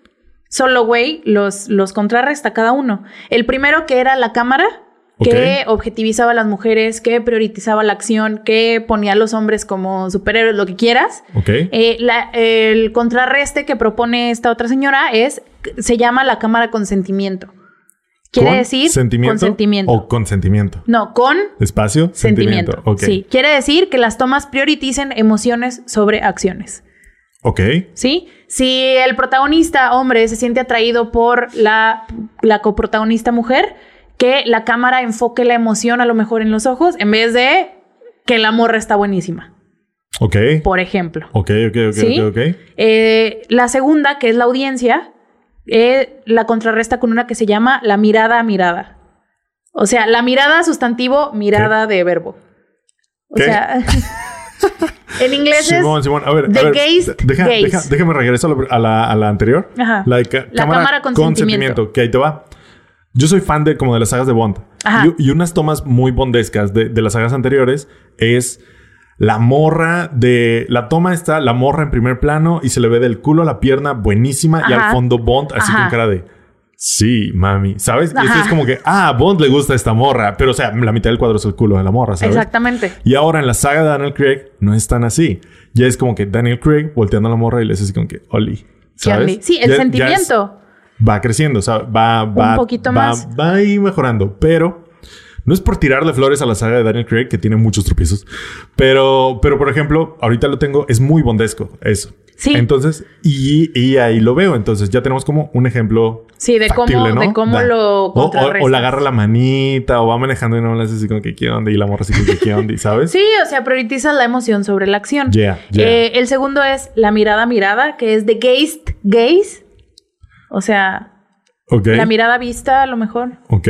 Soloway los, los contrarresta cada uno. El primero que era la cámara, que objetivizaba a las mujeres, que priorizaba la acción, que ponía a los hombres como superhéroes, lo que quieras. ok. Eh, la- el contrarreste que propone esta otra señora es, se llama la cámara consentimiento. Quiere ¿Con decir sentimiento consentimiento. O consentimiento. No, con Espacio, sentimiento. Sí, quiere decir que las tomas prioricen emociones sobre acciones. Ok. ¿Sí? Si el protagonista hombre se siente atraído por la, la coprotagonista mujer, que la cámara enfoque la emoción a lo mejor en los ojos en vez de que la morra está buenísima. Ok. por ejemplo. Ok, ok, ok, ¿Sí? ok, ok. Eh, la segunda, que es la audiencia, eh, la contrarresta con una que se llama la mirada a mirada. O sea, la mirada sustantivo, mirada de verbo. O ¿Qué? sea, en inglés Simón, Simón, a ver, the a ver, gaze, deja- gaze. deja- déjame regreso a la, a la- anterior. Ajá. La, de ca- La cámara con sentimiento. Que ahí te va. Yo soy fan de como de las sagas de Bond. Ajá. Y, y unas tomas muy bondescas de, de las sagas anteriores es la morra de... La toma está la morra en primer plano y se le ve del culo a la pierna buenísima y al fondo Bond así Ajá. con cara de... Sí, mami. ¿Sabes? Y esto es como que... Ah, a Bond le gusta esta morra. Pero o sea, la mitad del cuadro es el culo de la morra, ¿sabes? Exactamente. Y ahora en la saga de Daniel Craig no es tan así. Ya es como que Daniel Craig volteando a la morra y le dice así como que, Oli. ¿Qué ¿Sabes? Sí, el Ya- ya es- sentimiento. va creciendo, o sea, va, va, poquito va, más. va ahí mejorando, pero no es por tirarle flores a la saga de Daniel Craig, que tiene muchos tropiezos, pero, pero por ejemplo, ahorita lo tengo, es muy bondesco, eso. Sí. Entonces, y, y ahí lo veo. Entonces, ya tenemos como un ejemplo. Sí, de cómo- factible, ¿no? de cómo Da. lo o, o, le agarra la manita, o va manejando y no le hace así como que qué onda, y la morra así como que qué onda, ¿sabes? Sí, o sea, priorizas la emoción sobre la acción. Yeah, yeah. Eh, el segundo es la mirada mirada, que es de gaze, gaze. O sea, la mirada vista a lo mejor. Ok.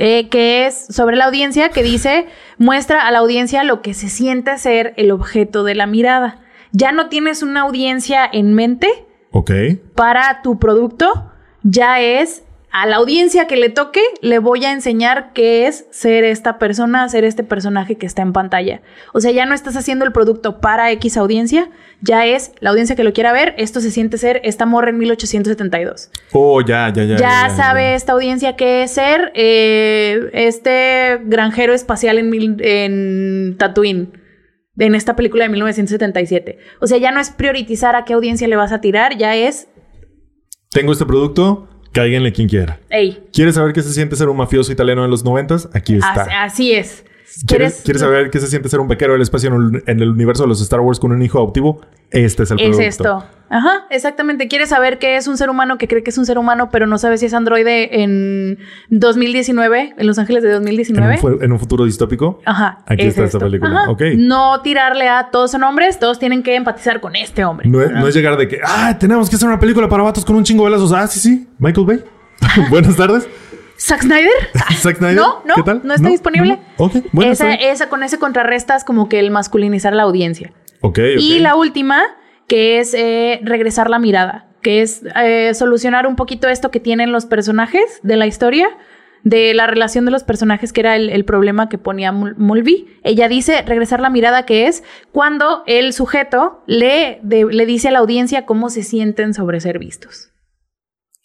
Eh, que es sobre la audiencia, que dice, muestra a la audiencia lo que se siente ser el objeto de la mirada. Ya no tienes una audiencia en mente Ok. para tu producto, ya es a la audiencia que le toque, le voy a enseñar qué es ser esta persona, ser este personaje que está en pantalla. O sea, ya no estás haciendo el producto para X audiencia, ya es la audiencia que lo quiera ver, esto se siente ser esta morra en 1872. Oh, ya, ya, ya. Ya, sabe esta audiencia qué es ser eh, este granjero espacial en, mil- en Tatooine, en esta película de 1977. O sea, ya no es priorizar a qué audiencia le vas a tirar, ya es, Tengo este producto, cáiganle quien quiera. hey, ¿Quieres saber qué se siente ser un mafioso italiano en los noventas? Aquí está. así, así es. ¿Quieres, quieres saber qué se siente ser un bequero del espacio en el, en el universo de los Star Wars con un hijo adoptivo? Este es el Es producto. esto. Ajá, exactamente. ¿Quieres saber qué es un ser humano que cree que es un ser humano, pero no sabe si es androide en 2019, en Los Ángeles de En 2019? un, fu- en un futuro distópico. Ajá. Aquí es está esta película. Ajá. No tirarle a todos son hombres, todos tienen que empatizar con este hombre. No es, no es llegar de que, ah, tenemos que hacer una película para vatos con un chingo de lazos. Ah, sí, sí. Michael Bay. Buenas tardes. ¿Zack Snyder? Zack Snyder. No, no, ¿Qué tal? no está disponible. no. Ok, bueno. esa, esa, con ese contrarrestas como que el masculinizar la audiencia. Ok, ok. Y la última, que es eh, regresar la mirada, que es eh, solucionar un poquito esto que tienen los personajes de la historia, de la relación de los personajes, que era el, el problema que ponía Mul- Mulvey. Ella dice regresar la mirada, que es cuando el sujeto le, de- le dice a la audiencia cómo se sienten sobre ser vistos.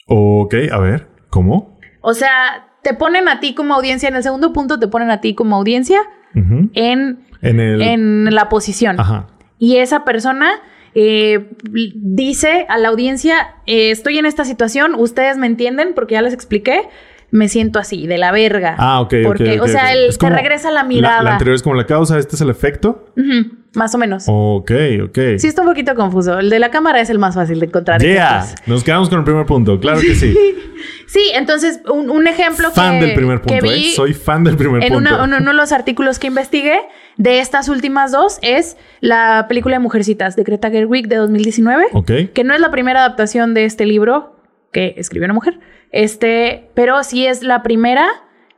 Ok, a ver. ¿Cómo? O sea, te ponen a ti como audiencia, en el segundo punto te ponen a ti como audiencia en, En el... en la posición. Ajá. Y esa persona eh, dice a la audiencia, eh, estoy en esta situación, ustedes me entienden porque ya les expliqué, me siento así, de la verga. Ah, ok, Porque, o sea, el- te regresa la mirada. La, anterior es como la causa, este es el efecto. Más o menos. Ok, ok. Sí, está un poquito confuso. El de la cámara es el más fácil de encontrar. Yeah, nos quedamos con el primer punto, claro que sí. Sí, entonces, un, un ejemplo fan que, del primer que punto, vi ¿eh? Soy fan del primer en punto. una- uno, uno de los artículos que investigué de estas últimas dos es la película de Mujercitas de Greta Gerwig de 2019. Ok. que no es la primera adaptación de este libro que escribió una mujer, este, pero sí es la primera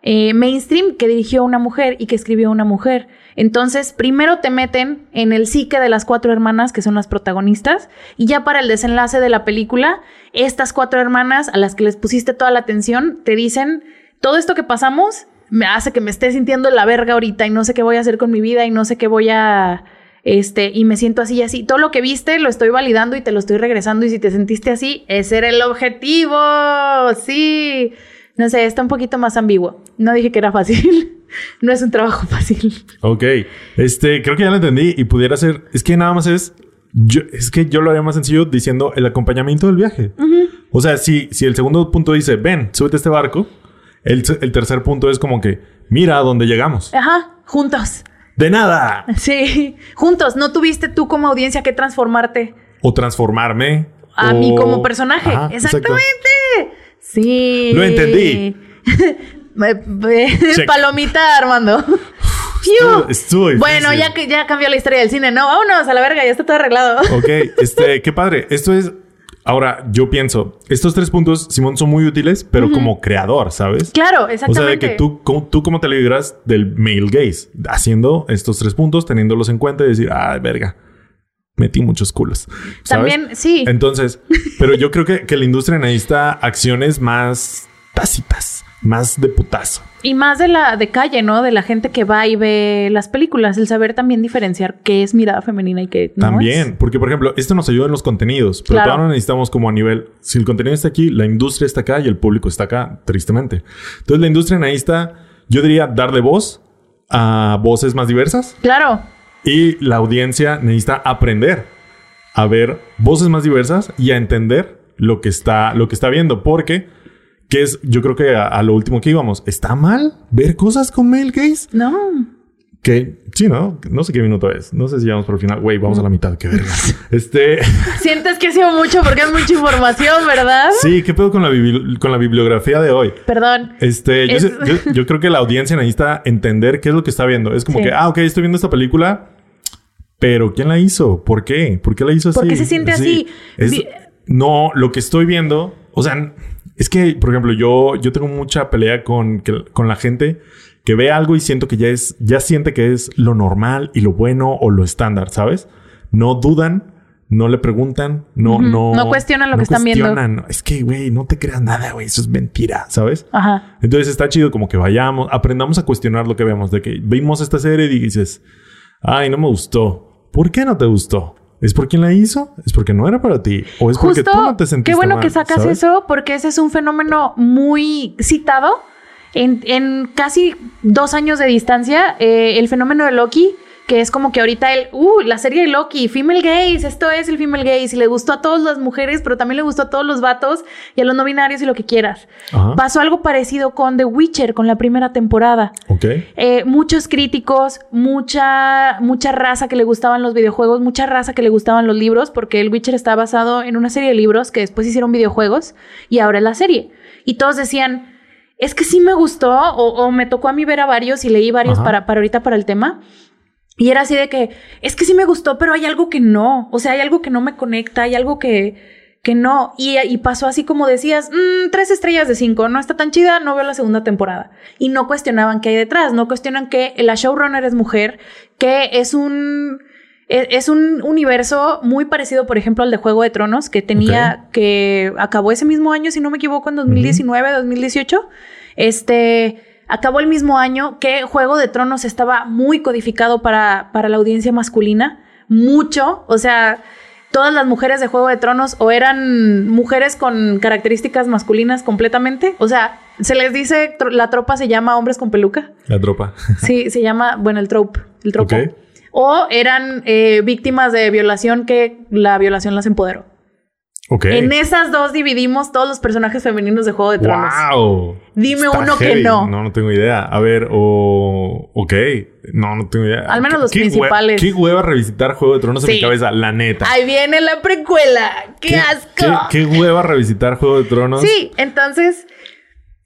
eh, mainstream que dirigió una mujer y que escribió una mujer. Entonces, primero te meten en el psique de las cuatro hermanas que son las protagonistas y ya para el desenlace de la película, estas cuatro hermanas a las que les pusiste toda la atención te dicen, todo esto que pasamos me hace que me esté sintiendo la verga ahorita y no sé qué voy a hacer con mi vida y no sé qué voy a este, y me siento así y así. Todo lo que viste lo estoy validando y te lo estoy regresando. Y si te sentiste así, ese era el objetivo. Sí. No sé, está un poquito más ambiguo. No dije que era fácil. no es un trabajo fácil. Ok. Este, creo que ya lo entendí y pudiera ser. Es que nada más es. Yo, es que yo lo haría más sencillo diciendo el acompañamiento del viaje. O sea, si, si el segundo punto dice, ven, súbete a este barco, el, el tercer punto es como que, mira a dónde llegamos. Ajá, juntos. De nada. Sí, juntos. No tuviste tú como audiencia que transformarte O transformarme. a o- mí como personaje. Ajá, exacto. Exactamente. Sí. Lo entendí. Palomita Armando. Difícil. Bueno, ya, que- ya cambió la historia del cine. No, vámonos a la verga, ya está todo arreglado. Ok, este, qué padre. Esto es. Ahora, yo pienso, estos tres puntos, Simón, son muy útiles, pero como creador, ¿sabes? Claro, O sea, exactamente. de que tú, cómo- tú cómo te libras del male gaze, haciendo estos tres puntos, teniéndolos en cuenta y decir, ah, verga, metí muchos culos. ¿sabes? También, sí. Entonces, pero yo creo que, que la industria necesita acciones más tácitas, más de putazo. Y más de la de calle, ¿no? De la gente que va y ve las películas. El saber también diferenciar qué es mirada femenina y qué no También, es. porque por ejemplo, esto nos ayuda en los contenidos, pero Claro. todavía no necesitamos como a nivel, si el contenido está aquí, la industria está acá y el público está acá, tristemente. Entonces la industria necesita, yo diría, darle voz a voces más diversas Claro. y la audiencia necesita aprender a ver voces más diversas y a entender lo que está, lo que está viendo, porque que es, yo creo que a, a lo último que íbamos, ¿está mal ver cosas con male gaze? No. Que sí, ¿no? No sé qué minuto es. No sé si vamos por el final. Güey, vamos a la mitad. Qué verga. Este... Sientes que ha sido mucho porque es mucha información, ¿verdad? Sí, ¿qué pedo con la, con la bibliografía de hoy? Perdón. Este, yo, Es- sé- yo- yo creo que la audiencia necesita entender qué es lo que está viendo. Es como Sí. que, ah, ok, estoy viendo esta película, pero ¿quién la hizo? ¿Por qué? ¿Por qué la hizo así? ¿Por qué se siente así? Es- no, lo que estoy viendo, o sea, es que, por ejemplo, yo, yo tengo mucha pelea con, con la gente que ve algo y siento que ya es, ya siente que es lo normal y lo bueno o lo estándar, ¿sabes? No dudan, no le preguntan, no, no. No cuestionan lo que están viendo. Es que, güey, no te creas nada, güey, eso es mentira, ¿sabes? Ajá. Entonces está chido como que vayamos, aprendamos a cuestionar lo que vemos, de que vimos esta serie y dices, ay, no me gustó. ¿Por qué no te gustó? ¿Es por quién la hizo? ¿Es porque no era para ti? ¿O es porque Justo, tú no te sentiste qué bueno mal, que sacas ¿sabes? eso, porque ese es un fenómeno muy citado en, en casi dos años de distancia. eh, el fenómeno de Loki, que es como que ahorita el, uh, la serie de Loki, female gaze, esto es el female gaze, y le gustó a todas las mujeres, pero también le gustó a todos los vatos y a los no binarios y lo que quieras. Ajá. Pasó algo parecido con The Witcher, con la primera temporada. Eh, muchos críticos, mucha, mucha raza que le gustaban los videojuegos, mucha raza que le gustaban los libros, porque el Witcher está basado en una serie de libros que después hicieron videojuegos y ahora es la serie. Y todos decían, es que sí me gustó, o, o me tocó a mí ver a varios y leí varios Ajá. para, para ahorita para el tema. Y era así de que, es que sí me gustó, pero hay algo que no. O sea, hay algo que no me conecta, hay algo que, que no. Y, y pasó así como decías, "Mm, tres estrellas de cinco, no está tan chida, no veo la segunda temporada. Y no cuestionaban qué hay detrás, no cuestionan que la showrunner es mujer, que es un... e- Es un universo muy parecido, por ejemplo, al de Juego de Tronos, que tenía, que acabó ese mismo año, si no me equivoco, en 2019, 2018. Este, acabó el mismo año que Juego de Tronos estaba muy codificado para, para la audiencia masculina, mucho, o sea, todas las mujeres de Juego de Tronos o eran mujeres con características masculinas completamente, o sea, se les dice, la tropa se llama hombres con peluca, La tropa. sí, se llama, bueno, el trope, el tropo. Ok. O eran eh, víctimas de violación que la violación las empoderó. Ok. En esas dos dividimos todos los personajes femeninos de Juego de Tronos. ¡Wow! Dime Está uno que no. No, no tengo idea. A ver, o... Ok. No, no tengo idea. Al menos ¿Qué- los qué hue- principales. Qué hueva revisitar Juego de Tronos en mi cabeza, la neta. Ahí viene la precuela. ¡Qué, asco! Qué, qué hueva revisitar Juego de Tronos. Sí, entonces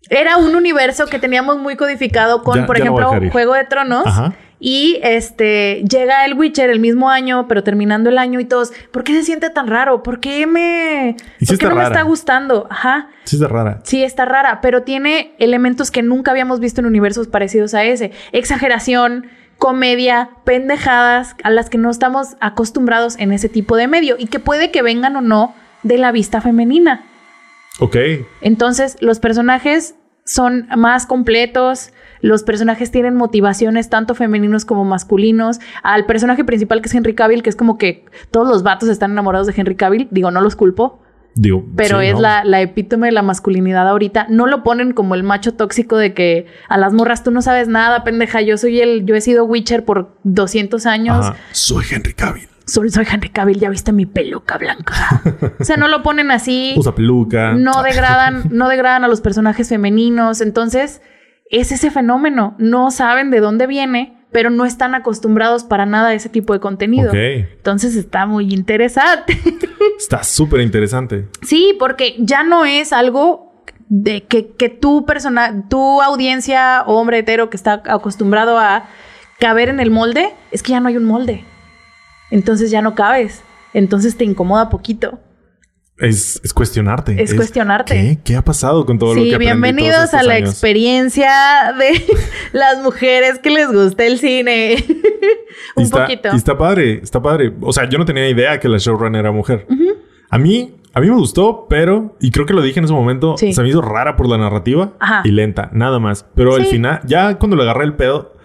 era un universo que teníamos muy codificado con, Ya- por ya ejemplo. Juego de Tronos. Ajá. Y este llega el Witcher el mismo año, pero terminando el año y todos, ¿por qué se siente tan raro? ¿Por qué me, sí ¿por qué no me está gustando? Ajá. Sí, está rara. Sí, está rara, pero tiene elementos que nunca habíamos visto en universos parecidos a ese. Exageración, comedia, pendejadas a las que no estamos acostumbrados en ese tipo de medio y que puede que vengan o no de la vista femenina. Ok. Entonces, los personajes son más completos, los personajes tienen motivaciones tanto femeninos como masculinos. Al personaje principal que es Henry Cavill, que es como que todos los vatos están enamorados de Henry Cavill, digo, no los culpo, Digo, pero sí, es ¿no? la, la epítome de la masculinidad ahorita. No lo ponen como el macho tóxico de que a las morras tú no sabes nada, pendeja. Yo soy el, yo he sido Witcher por 200 años. Ajá. Soy Henry Cavill. Soy, soy Henry Cavill, ya viste mi peluca blanca. o sea, no lo ponen así. Usa peluca. No degradan, no degradan a los personajes femeninos. Entonces, es ese fenómeno. No saben de dónde viene, pero no están acostumbrados para nada a ese tipo de contenido. Ok. Entonces está muy interesante. Está súper interesante. Sí, porque ya no es algo de que, que tu persona, tu audiencia, hombre hetero que está acostumbrado a caber en el molde, es que ya no hay un molde. Entonces ya no cabes. Entonces te incomoda poquito. Es, es cuestionarte. Es cuestionarte. ¿qué? ¿Qué ha pasado con todo lo Sí, que aprendí todos bienvenidos a la años? experiencia de las mujeres que les gusta el cine. Y un está, poquito. y está padre, está padre. O sea, yo no tenía idea que la showrunner era mujer. A mí, a mí me gustó, pero, y creo que lo dije en ese momento, Sí. se me hizo rara por la narrativa Ajá. y lenta, nada más. Pero al Sí. final, ya cuando le agarré el pedo,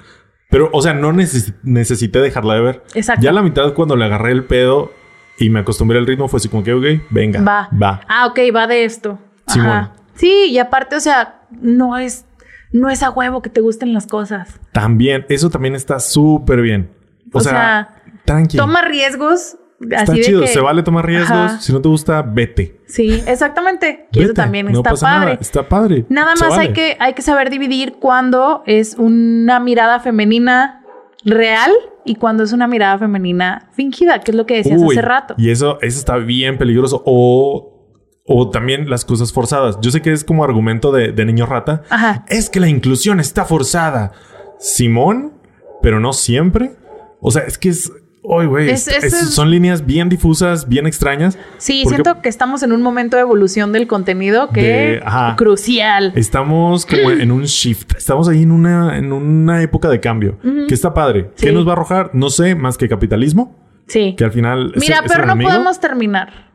pero, o sea, no neces- necesité dejarla de ver. Exacto. Ya a la mitad, cuando le agarré el pedo y me acostumbré al ritmo, fue así como que, ok, venga, Va. va. Ah, ok, va de esto. Simón. Ajá. Sí, y aparte, o sea, no es, no es a huevo que te gusten las cosas. También, eso también está súper bien. O, O sea, sea. Toma riesgos. Está así de chido, que- se vale tomar riesgos. Ajá. Si no te gusta, vete. Sí, exactamente. Eso también no está pasa padre. Nada. Está padre. Nada más hay, que, hay que saber dividir cuando es una mirada femenina real y cuando es una mirada femenina fingida, que es lo que decías Uy, hace rato. Y eso, eso está bien peligroso. O, o también las cosas forzadas. Yo sé que es como argumento de, de niño rata. Ajá. Es que la inclusión está forzada. Simón, pero no siempre. O sea, es que es. Uy, güey. Es- es- es- son líneas bien difusas, bien extrañas. Sí, siento que estamos en un momento de evolución del contenido que De- ajá. crucial. Estamos como en un shift. Estamos ahí en una, en una época de cambio. Que está padre. Sí. ¿Qué nos va a arrojar? No sé, más que capitalismo. Sí. Que al final. Mira, pero no enemigo. podemos terminar.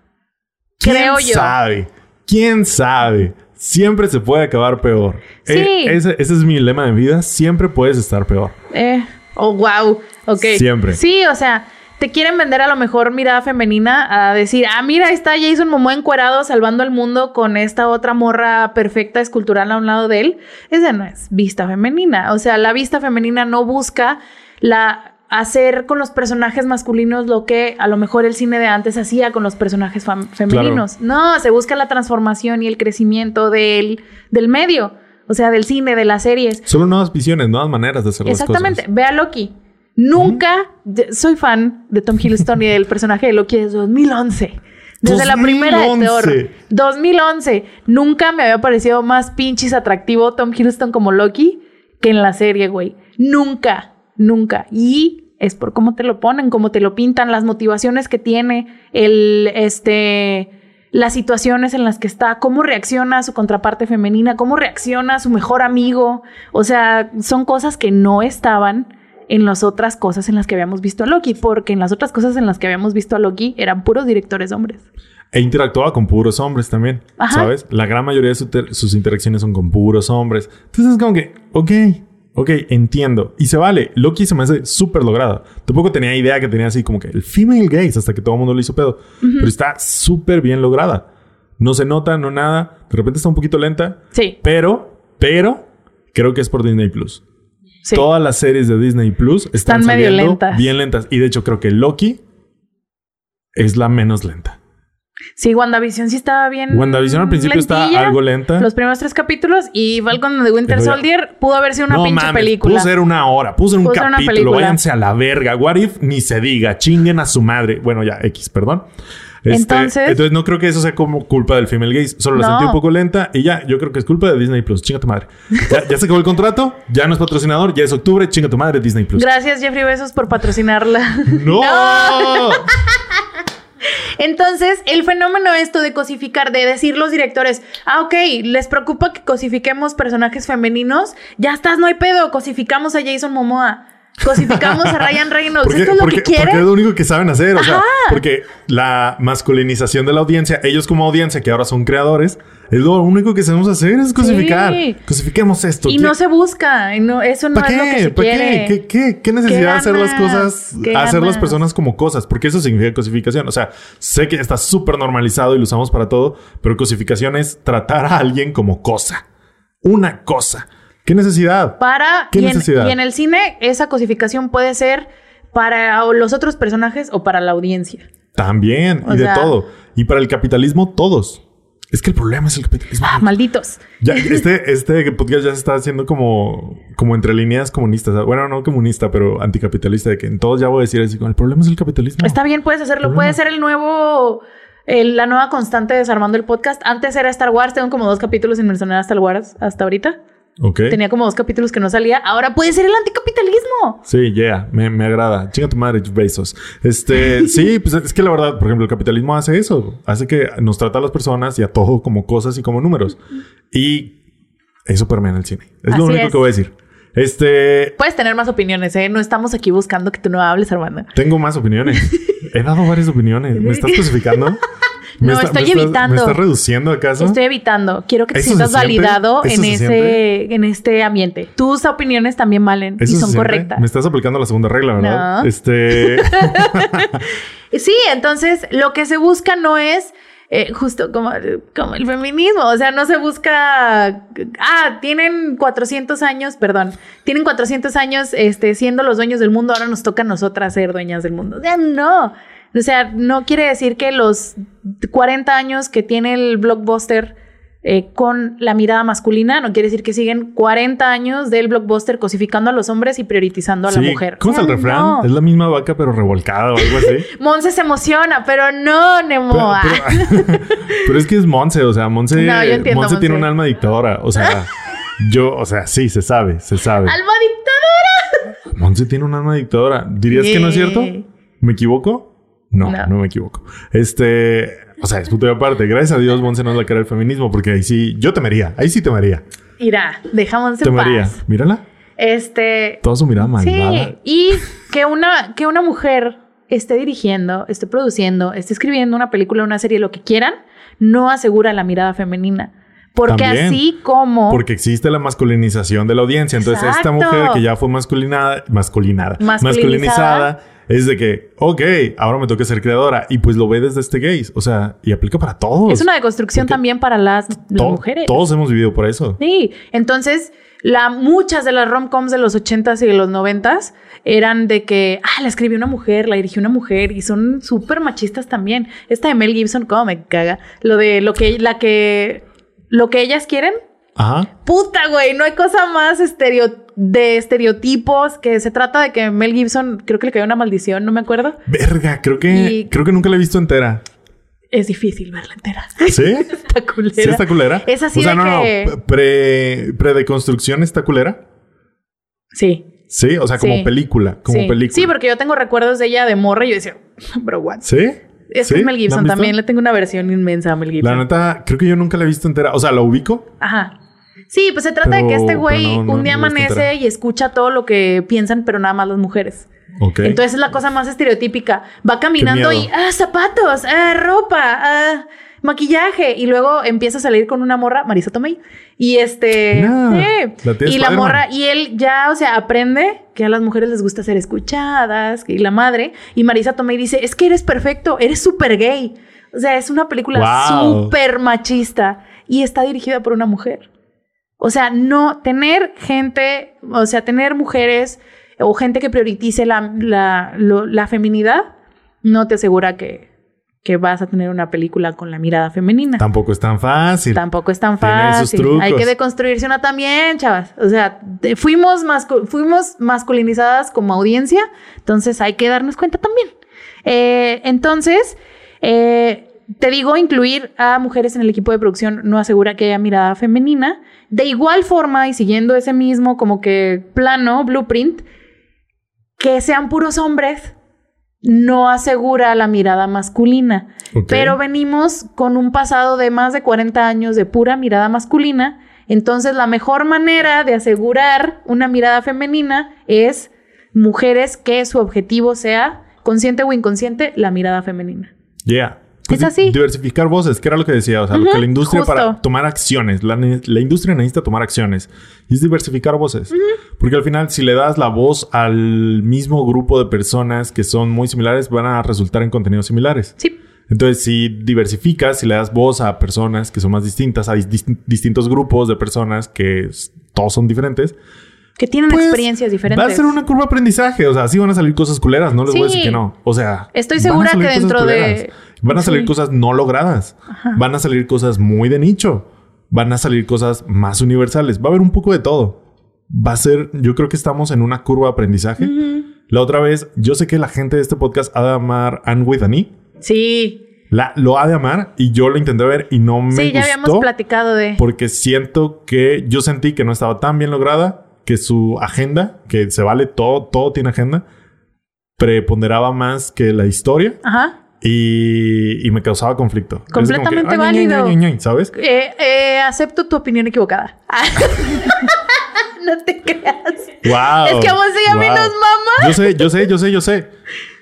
¿Quién Creo yo. sabe? ¿Quién sabe? Siempre se puede acabar peor. Sí. Eh, ese, ese es mi lema de vida. Siempre puedes estar peor. Eh, oh, wow. Ok. Siempre. Sí, o sea, te quieren vender a lo mejor mirada femenina a decir, ah, mira, ahí está Jason Momoa encuerado salvando el mundo con esta otra morra perfecta escultural a un lado de él. Esa no es vista femenina. O sea, la vista femenina no busca la hacer con los personajes masculinos lo que a lo mejor el cine de antes hacía con los personajes femeninos. No, se busca la transformación y el crecimiento del, del medio. O sea, del cine, de las series. Solo nuevas visiones, nuevas maneras de hacer Exactamente. las cosas. Ve a Loki. Nunca soy fan de Tom Hiddleston y del personaje de Loki desde 2011. Desde la primera de 2011. Thor. 2011. Nunca me había parecido más pinches atractivo Tom Hiddleston como Loki que en la serie, güey. Nunca, nunca. Y es por cómo te lo ponen, cómo te lo pintan, las motivaciones que tiene, el, este, las situaciones en las que está, cómo reacciona su contraparte femenina, cómo reacciona su mejor amigo. O sea, son cosas que no estaban en las otras cosas en las que habíamos visto a Loki, porque en las otras cosas en las que habíamos visto a Loki eran puros directores hombres. E interactuaba con puros hombres también. Ajá. ¿Sabes? La gran mayoría de su sus interacciones son con puros hombres. Entonces es como que, ok, ok, entiendo. Y se vale. Loki se me hace súper lograda. Tampoco tenía idea que tenía así como que el female gaze hasta que todo el mundo le hizo pedo. Pero está súper bien lograda. No se nota, no nada. De repente está un poquito lenta. Sí, Pero, pero, creo que es por Disney Plus. sí. Todas las series de Disney Plus están, Están medio lentas. bien lentas. Y de hecho, creo que Loki es la menos lenta. Sí, WandaVision sí estaba bien. WandaVision al principio está algo lenta. Los primeros tres capítulos y Falcon de Winter Soldier pudo haber sido una no pinche mames, película. Pudo ser una hora, pudo ser un Pudo capítulo. Váyanse a la verga. What if ni se diga. Chinguen a su madre. Bueno, ya, X, perdón. Este, Entonces- entonces no creo que eso sea como culpa del female gaze. Solo la No. sentí un poco lenta y ya, yo creo que es culpa de Disney Plus. Chinga tu madre. Ya, ya se acabó el contrato, ya no es patrocinador, ya es octubre, chinga tu madre, Disney Plus. Gracias, Jeffrey Besos, por patrocinarla. ¡No! Entonces, el fenómeno esto de cosificar, de decir los directores, ah, ok, les preocupa que cosifiquemos personajes femeninos, ya estás, no hay pedo, cosificamos a Jason Momoa, cosificamos a Ryan Reynolds, Porque, esto es lo porque- que quieren. porque es lo único que saben hacer. O sea, Ajá. porque la masculinización de la audiencia, ellos como audiencia, que ahora son creadores, es lo único que sabemos hacer es cosificar. Sí. Cosifiquemos esto. Y ¿Qué- no se busca, no, eso no ¿Para es lo que qué? se ¿Para quiere. qué? ¿Qué, qué, qué necesidad de hacer las cosas, ¿Qué hacer las personas como cosas? Porque eso significa cosificación. O sea, sé que está súper normalizado y lo usamos para todo, pero cosificación es tratar a alguien como cosa. Una cosa. ¿Qué necesidad? Para ¿Qué y en, necesidad? y en el cine esa cosificación puede ser para los otros personajes o para la audiencia. También. O y de todo. Y para el capitalismo, todos. Es que el problema es el capitalismo. Ah, malditos. Ya, este, este podcast ya se está haciendo como, como entre líneas comunistas. Bueno, no comunista, pero anticapitalista. De que en todos ya voy a decir así, el problema es el capitalismo. Está bien, puedes hacerlo. Puede ser el nuevo, el- la nueva constante de desarmando el podcast. Antes era Star Wars. Tengo como dos capítulos sin mencionar a Star Wars hasta ahorita. Ok. Tenía como dos capítulos que no salía. Ahora puede ser el anticapitalismo. Sí, yeah, me, me agrada. Chinga tu madre, Bezos. Este, sí, pues es que la verdad, por ejemplo, el capitalismo hace eso. Hace que nos trata a las personas y a todo como cosas y como números. Y eso permea en el cine. Es Así lo único es. que voy a decir. Este, Puedes tener más opiniones, ¿eh? No estamos aquí buscando que tú no hables, Armando. tengo más opiniones. He dado varias opiniones. ¿Me estás clasificando? No, estoy evitando. ¿Me estás reduciendo acaso? Estoy evitando. Quiero que te ¿Eso se sientas validado ¿Eso en se ese, siente? en este ambiente. Tus opiniones también valen y ¿Eso se son correctas. Me estás aplicando la segunda regla, ¿verdad? No. Este, Sí, entonces lo que se busca no es eh, justo como, como el feminismo, o sea, no se busca, ah, tienen 400 años, perdón, tienen 400 años este, siendo los dueños del mundo, ahora nos toca a nosotras ser dueñas del mundo. O sea, no, o sea, no quiere decir que los 40 años que tiene el blockbuster eh, con la mirada masculina, no quiere decir que siguen 40 años del blockbuster cosificando a los hombres y priorizando a la mujer. ¿Cómo es el refrán? Es la misma vaca pero revolcada o algo así. Monse se emociona, pero no, Nemo. Pero, pero- pero es que es Monse, o sea, Monse, No, Monse tiene un alma dictadora. O sea, yo, o sea, sí, se sabe, se sabe. ¡Alma dictadora! Monse tiene un alma dictadora. ¿Dirías que no es cierto? ¿Me equivoco? No, no, No. me equivoco. Este, o sea, es punto de aparte. Gracias a Dios, Monse no es la cara del feminismo, porque ahí sí, yo temería, ahí sí temería. Irá, dejamos en Temería. paz. Mírala, Este. toda su mirada malvada. Sí, y que una, que una mujer esté dirigiendo, esté produciendo, esté escribiendo una película, una serie, lo que quieran, no asegura la mirada femenina. Porque También, así como. Porque existe la masculinización de la audiencia. Entonces, esta mujer que ya fue masculinada, masculinada, Masculinizada. masculinizada, es de que, ok, ahora me toca ser creadora. Y pues lo ve desde este gaze. O sea, y aplica para todos. es una deconstrucción Porque también para las, las To- mujeres. Todos hemos vivido por eso. Sí, entonces la, muchas de las rom-coms de los 80s y de los 90s eran de que, ah, la escribió una mujer, la dirigió una mujer y son súper machistas también. Esta de Mel Gibson, cómo me caga. Lo de lo que, la que, lo que ellas quieren. Ajá. Puta, güey, no hay cosa más estereo, de estereotipos que se trata de que Mel Gibson, creo que le cayó una maldición, no me acuerdo. Verga, creo que, Y- creo que nunca la he visto entera. Es difícil verla entera. ¿Sí? Está culera. ¿Sí está culera? Es así O sea, de no, que- no. Pre, pre-deconstrucción está culera. Sí. Sí, o sea, como Sí. película. Como sí. película. Sí, porque yo tengo recuerdos de ella de morra y yo decía, bro, what? ¿Sí? Es ¿Sí? que es Mel ¿La Gibson también. Le tengo una versión inmensa a Mel Gibson. La neta, creo que yo nunca la he visto entera. O sea, la ubico. Ajá. Sí, pues se trata de que este güey pero no, no, un día no amanece y escucha todo lo que piensan, pero nada más las mujeres. Ok. Entonces es la cosa más estereotípica. Va caminando y, ah, zapatos, ah, ropa, ah, maquillaje. Y luego empieza a salir con una morra, Marisa Tomei. Y este. La y la morra, y él ya, o sea, aprende que a las mujeres les gusta ser escuchadas. Y la madre. Y Marisa Tomei dice: Es que eres perfecto, eres súper gay. O sea, es una película Wow. súper machista. Y está dirigida por una mujer. O sea, no tener gente, o sea, tener mujeres o gente que priorice la, la, lo- la feminidad, no te asegura que, que vas a tener una película con la mirada femenina. Tampoco es tan fácil. Tampoco es tan fácil. trucos. Hay que deconstruirse una también, chavas. O sea, de- fuimos, mascu- fuimos masculinizadas como audiencia, entonces hay que darnos cuenta también. Eh, entonces, eh, te digo, incluir a mujeres en el equipo de producción no asegura que haya mirada femenina. De igual forma, y siguiendo ese mismo como que plano, blueprint, que sean puros hombres no asegura la mirada masculina. Pero venimos con un pasado de más de 40 años de pura mirada masculina. Entonces, la mejor manera de asegurar una mirada femenina es mujeres que su objetivo sea, consciente o inconsciente, la mirada femenina. Yeah. Es así. Diversificar voces, que era lo que decía. O sea, lo Ujú, que la industria justo. para tomar acciones. La, la industria necesita tomar acciones. Y es diversificar voces. Porque al final, si le das la voz al mismo grupo de personas que son muy similares, van a resultar en contenidos similares. Sí. Entonces, si diversificas, si le das voz a personas que son más distintas, a dis- distintos grupos de personas que todos son diferentes, Que tienen pues, experiencias diferentes. Va a ser una curva de aprendizaje. O sea, sí van a salir cosas culeras. No les voy a decir Sí. que no. O sea, Estoy segura que dentro de- culeras. Van a salir Sí. cosas no logradas. Van a salir cosas muy de nicho. Van a salir cosas más universales. Va a haber un poco de todo. Va a ser, yo creo que estamos en una curva de aprendizaje. La otra vez, yo sé que la gente de este podcast ha de amar Anne with an E. Sí. La, lo ha de amar y yo lo intenté ver y no me sí, ya gustó habíamos platicado de. porque siento que yo sentí que no estaba tan bien lograda, que su agenda, que se vale todo, todo tiene agenda, preponderaba más que la historia Ajá. y, y me causaba conflicto. Que, Completamente "Ay, ña, ña, válido. ña, ña, ña", ¿Sabes? Eh, eh, acepto tu opinión equivocada. no te creas. Wow. Es que a vos y a mí wow. nos mama. Yo sé, yo sé, yo sé, yo sé.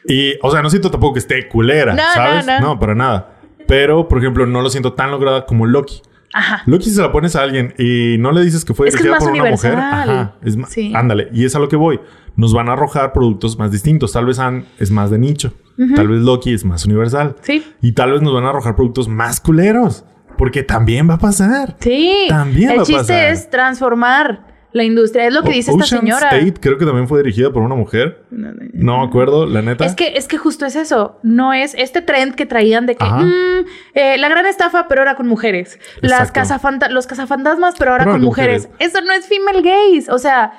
Y, o sea, no siento tampoco que esté culera, No, no, ¿sabes? no. para nada. Pero, por ejemplo, no lo siento tan lograda como Loki. Ajá. Loki si se la pones a alguien y no le dices que fue Es que es dirigida por una mujer, ajá, es más, Sí. ándale, y es a lo que voy. Nos van a arrojar productos más distintos. Tal vez Han es más de nicho, tal vez Loki es más universal. Sí. Y tal vez nos van a arrojar productos más culeros, porque también va a pasar. Sí. También El va a chiste pasar. es transformar la industria. Es lo que dice esta señora. State creo que también fue dirigida por una mujer. No, no, no. No me acuerdo, la neta. Es que, es que justo es eso. No es este trend que traían de que mm, eh, la gran estafa, pero ahora con mujeres. Las cazafanta- los cazafantasmas, pero ahora Pero con mujeres. mujeres. Eso no es female gaze. O sea,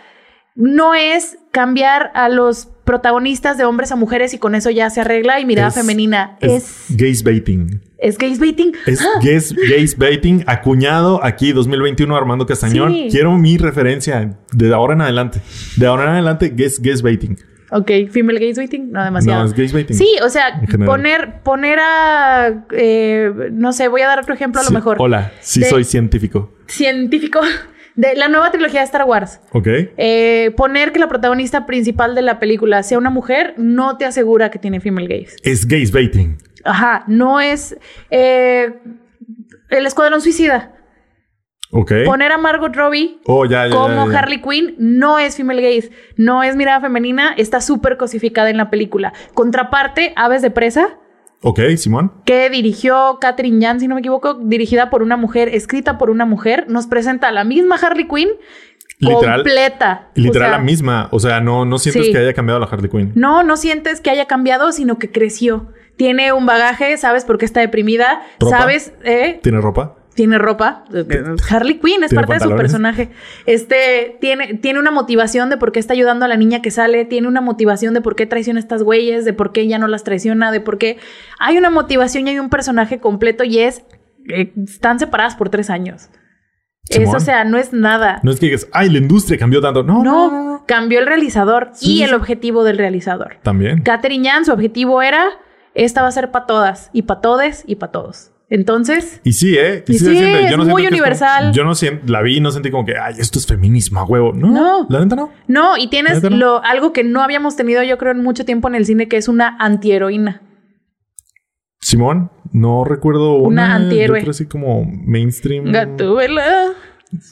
no es cambiar a los protagonistas de hombres a mujeres y con eso ya se arregla y mirada Es- femenina. es Es, gaze baiting. Es, gaze baiting. Es gaze, gaze baiting acuñado aquí 2021 Armando Castañón. Sí. Quiero mi referencia de ahora en adelante. De ahora en adelante, gaze, gaze baiting. Ok, female gaze baiting, no demasiado. No, es gaze baiting. Sí, o sea, poner, poner a, eh, no sé, voy a dar otro ejemplo a lo Sí, mejor. Hola, sí De- soy científico. Científico de la nueva trilogía de Star Wars. ¿Ok? Eh, poner que la protagonista principal de la película sea una mujer no te asegura que tiene female gaze. Es gaze baiting. Ajá, no es eh, el escuadrón suicida. ¿Ok? Poner a Margot Robbie Oh, ya, ya, como ya. Harley Quinn no es female gaze, no es mirada femenina, está súper cosificada en la película. Contraparte, Aves de Presa, Ok, Simón. que dirigió Catherine Jan, si no me equivoco, dirigida por una mujer, escrita por una mujer, nos presenta a la misma Harley Quinn Literal. completa. Literal O sea, la misma. O sea, no, no sientes Sí. que haya cambiado la Harley Quinn. No, no sientes que haya cambiado, sino que creció. Tiene un bagaje, sabes por qué está deprimida, ¿Ropa? sabes, eh, ¿Tiene ropa? tiene ropa. Harley Quinn es ¿Tiene parte de su personaje. Este tiene, tiene una motivación de por qué está ayudando a la niña que sale, tiene una motivación de por qué traiciona a estas güeyes, de por qué ella no las traiciona, de por qué hay una motivación y hay un personaje completo y es eh, están separadas por tres años. Eso, o sea, no es nada. No es que digas, ay, la industria cambió tanto. No, No, no, cambió el realizador Sí, y el objetivo del realizador. También. Catherine Jan, su objetivo era, esta va a ser para todas, y para todes, y para todos. Entonces, Y sí, ¿eh? Y sí, es muy como- universal. yo no siento, la vi y no sentí como que, ay, esto es feminismo a huevo. No, No. la neta no. no, y tienes lo, algo que no habíamos tenido, yo creo, en mucho tiempo en el cine, que es una antiheroína. Simón, no recuerdo una, Una antihéroe. así como mainstream Gatúbela.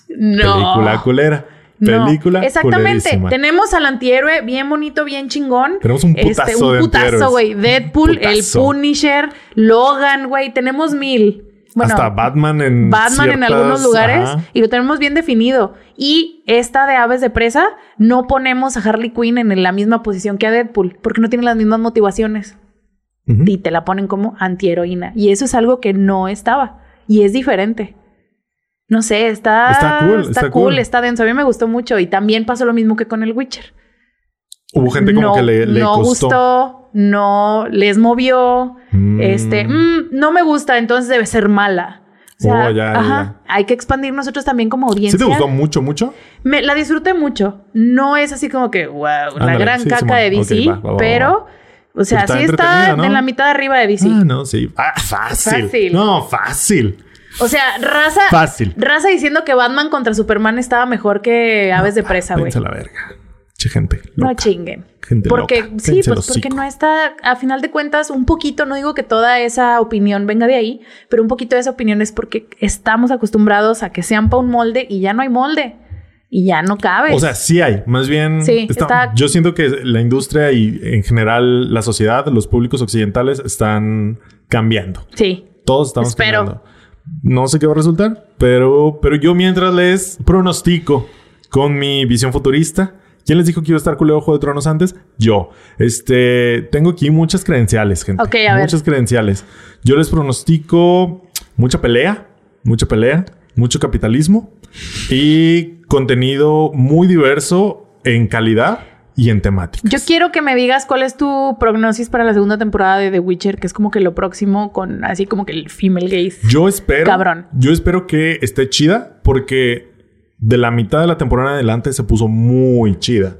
No. película culera. No. Película Exactamente. culerísima. Tenemos al antihéroe bien bonito, bien chingón. Tenemos un putazo Este, un putazo, güey. Deadpool, Putazo. el Punisher, Logan, güey. Tenemos mil. Bueno, Hasta Batman en Batman en algunos lugares ajá. y lo tenemos bien definido. Y esta de Aves de Presa, no ponemos a Harley Quinn en la misma posición que a Deadpool, porque no tiene las mismas motivaciones. Y te la ponen como antiheroína. Y eso es algo que no estaba. Y es diferente. No sé, está, Está cool, está, está cool, cool. está denso. A mí me gustó mucho. Y también pasó lo mismo que con el Witcher. Hubo gente como no, que le, le no costó. gustó, no les movió. Mm. Este, mm, no me gusta, entonces debe ser mala. O sea, Oh, ya, ya, ajá, hay que expandir nosotros también como ¿Sí audiencia. te gustó mucho, mucho? Me, la disfruté mucho. No es así como que, wow, la Ándale, gran sí, caca de DC, Ok, va, va, va, pero, o sea, está sí está en la mitad de arriba de DC. Ah, no, sí. Ah, fácil. Fácil. No, fácil. O sea, raza, Fácil. raza diciendo que Batman contra Superman estaba mejor que Aves de Presa, güey. La verga. Che, gente. No chinguen. Gente porque loca. sí, pues porque no está, a final de cuentas, un poquito, no digo que toda esa opinión venga de ahí, pero un poquito de esa opinión es porque estamos acostumbrados a que sean para un molde y ya no hay molde y ya no cabe. O sea, sí hay. Más bien, Sí, está- está- yo siento que la industria y en general la sociedad, los públicos occidentales están cambiando. sí. Todos estamos Espero. cambiando. No sé qué va a resultar, pero, pero yo mientras les pronostico con mi visión futurista. ¿Quién les dijo que iba a estar culero Juego de Tronos antes? Yo. Este, tengo aquí muchas credenciales, gente. Ok, a ver. Muchas credenciales. Yo les pronostico mucha pelea, mucha pelea, mucho capitalismo y contenido muy diverso en calidad y en temáticas. Yo quiero que me digas cuál es tu prognosis para la segunda temporada de The Witcher, que es como que lo próximo con así como que el female gaze. Yo espero. Cabrón. Yo espero que esté chida porque de la mitad de la temporada en adelante se puso muy chida.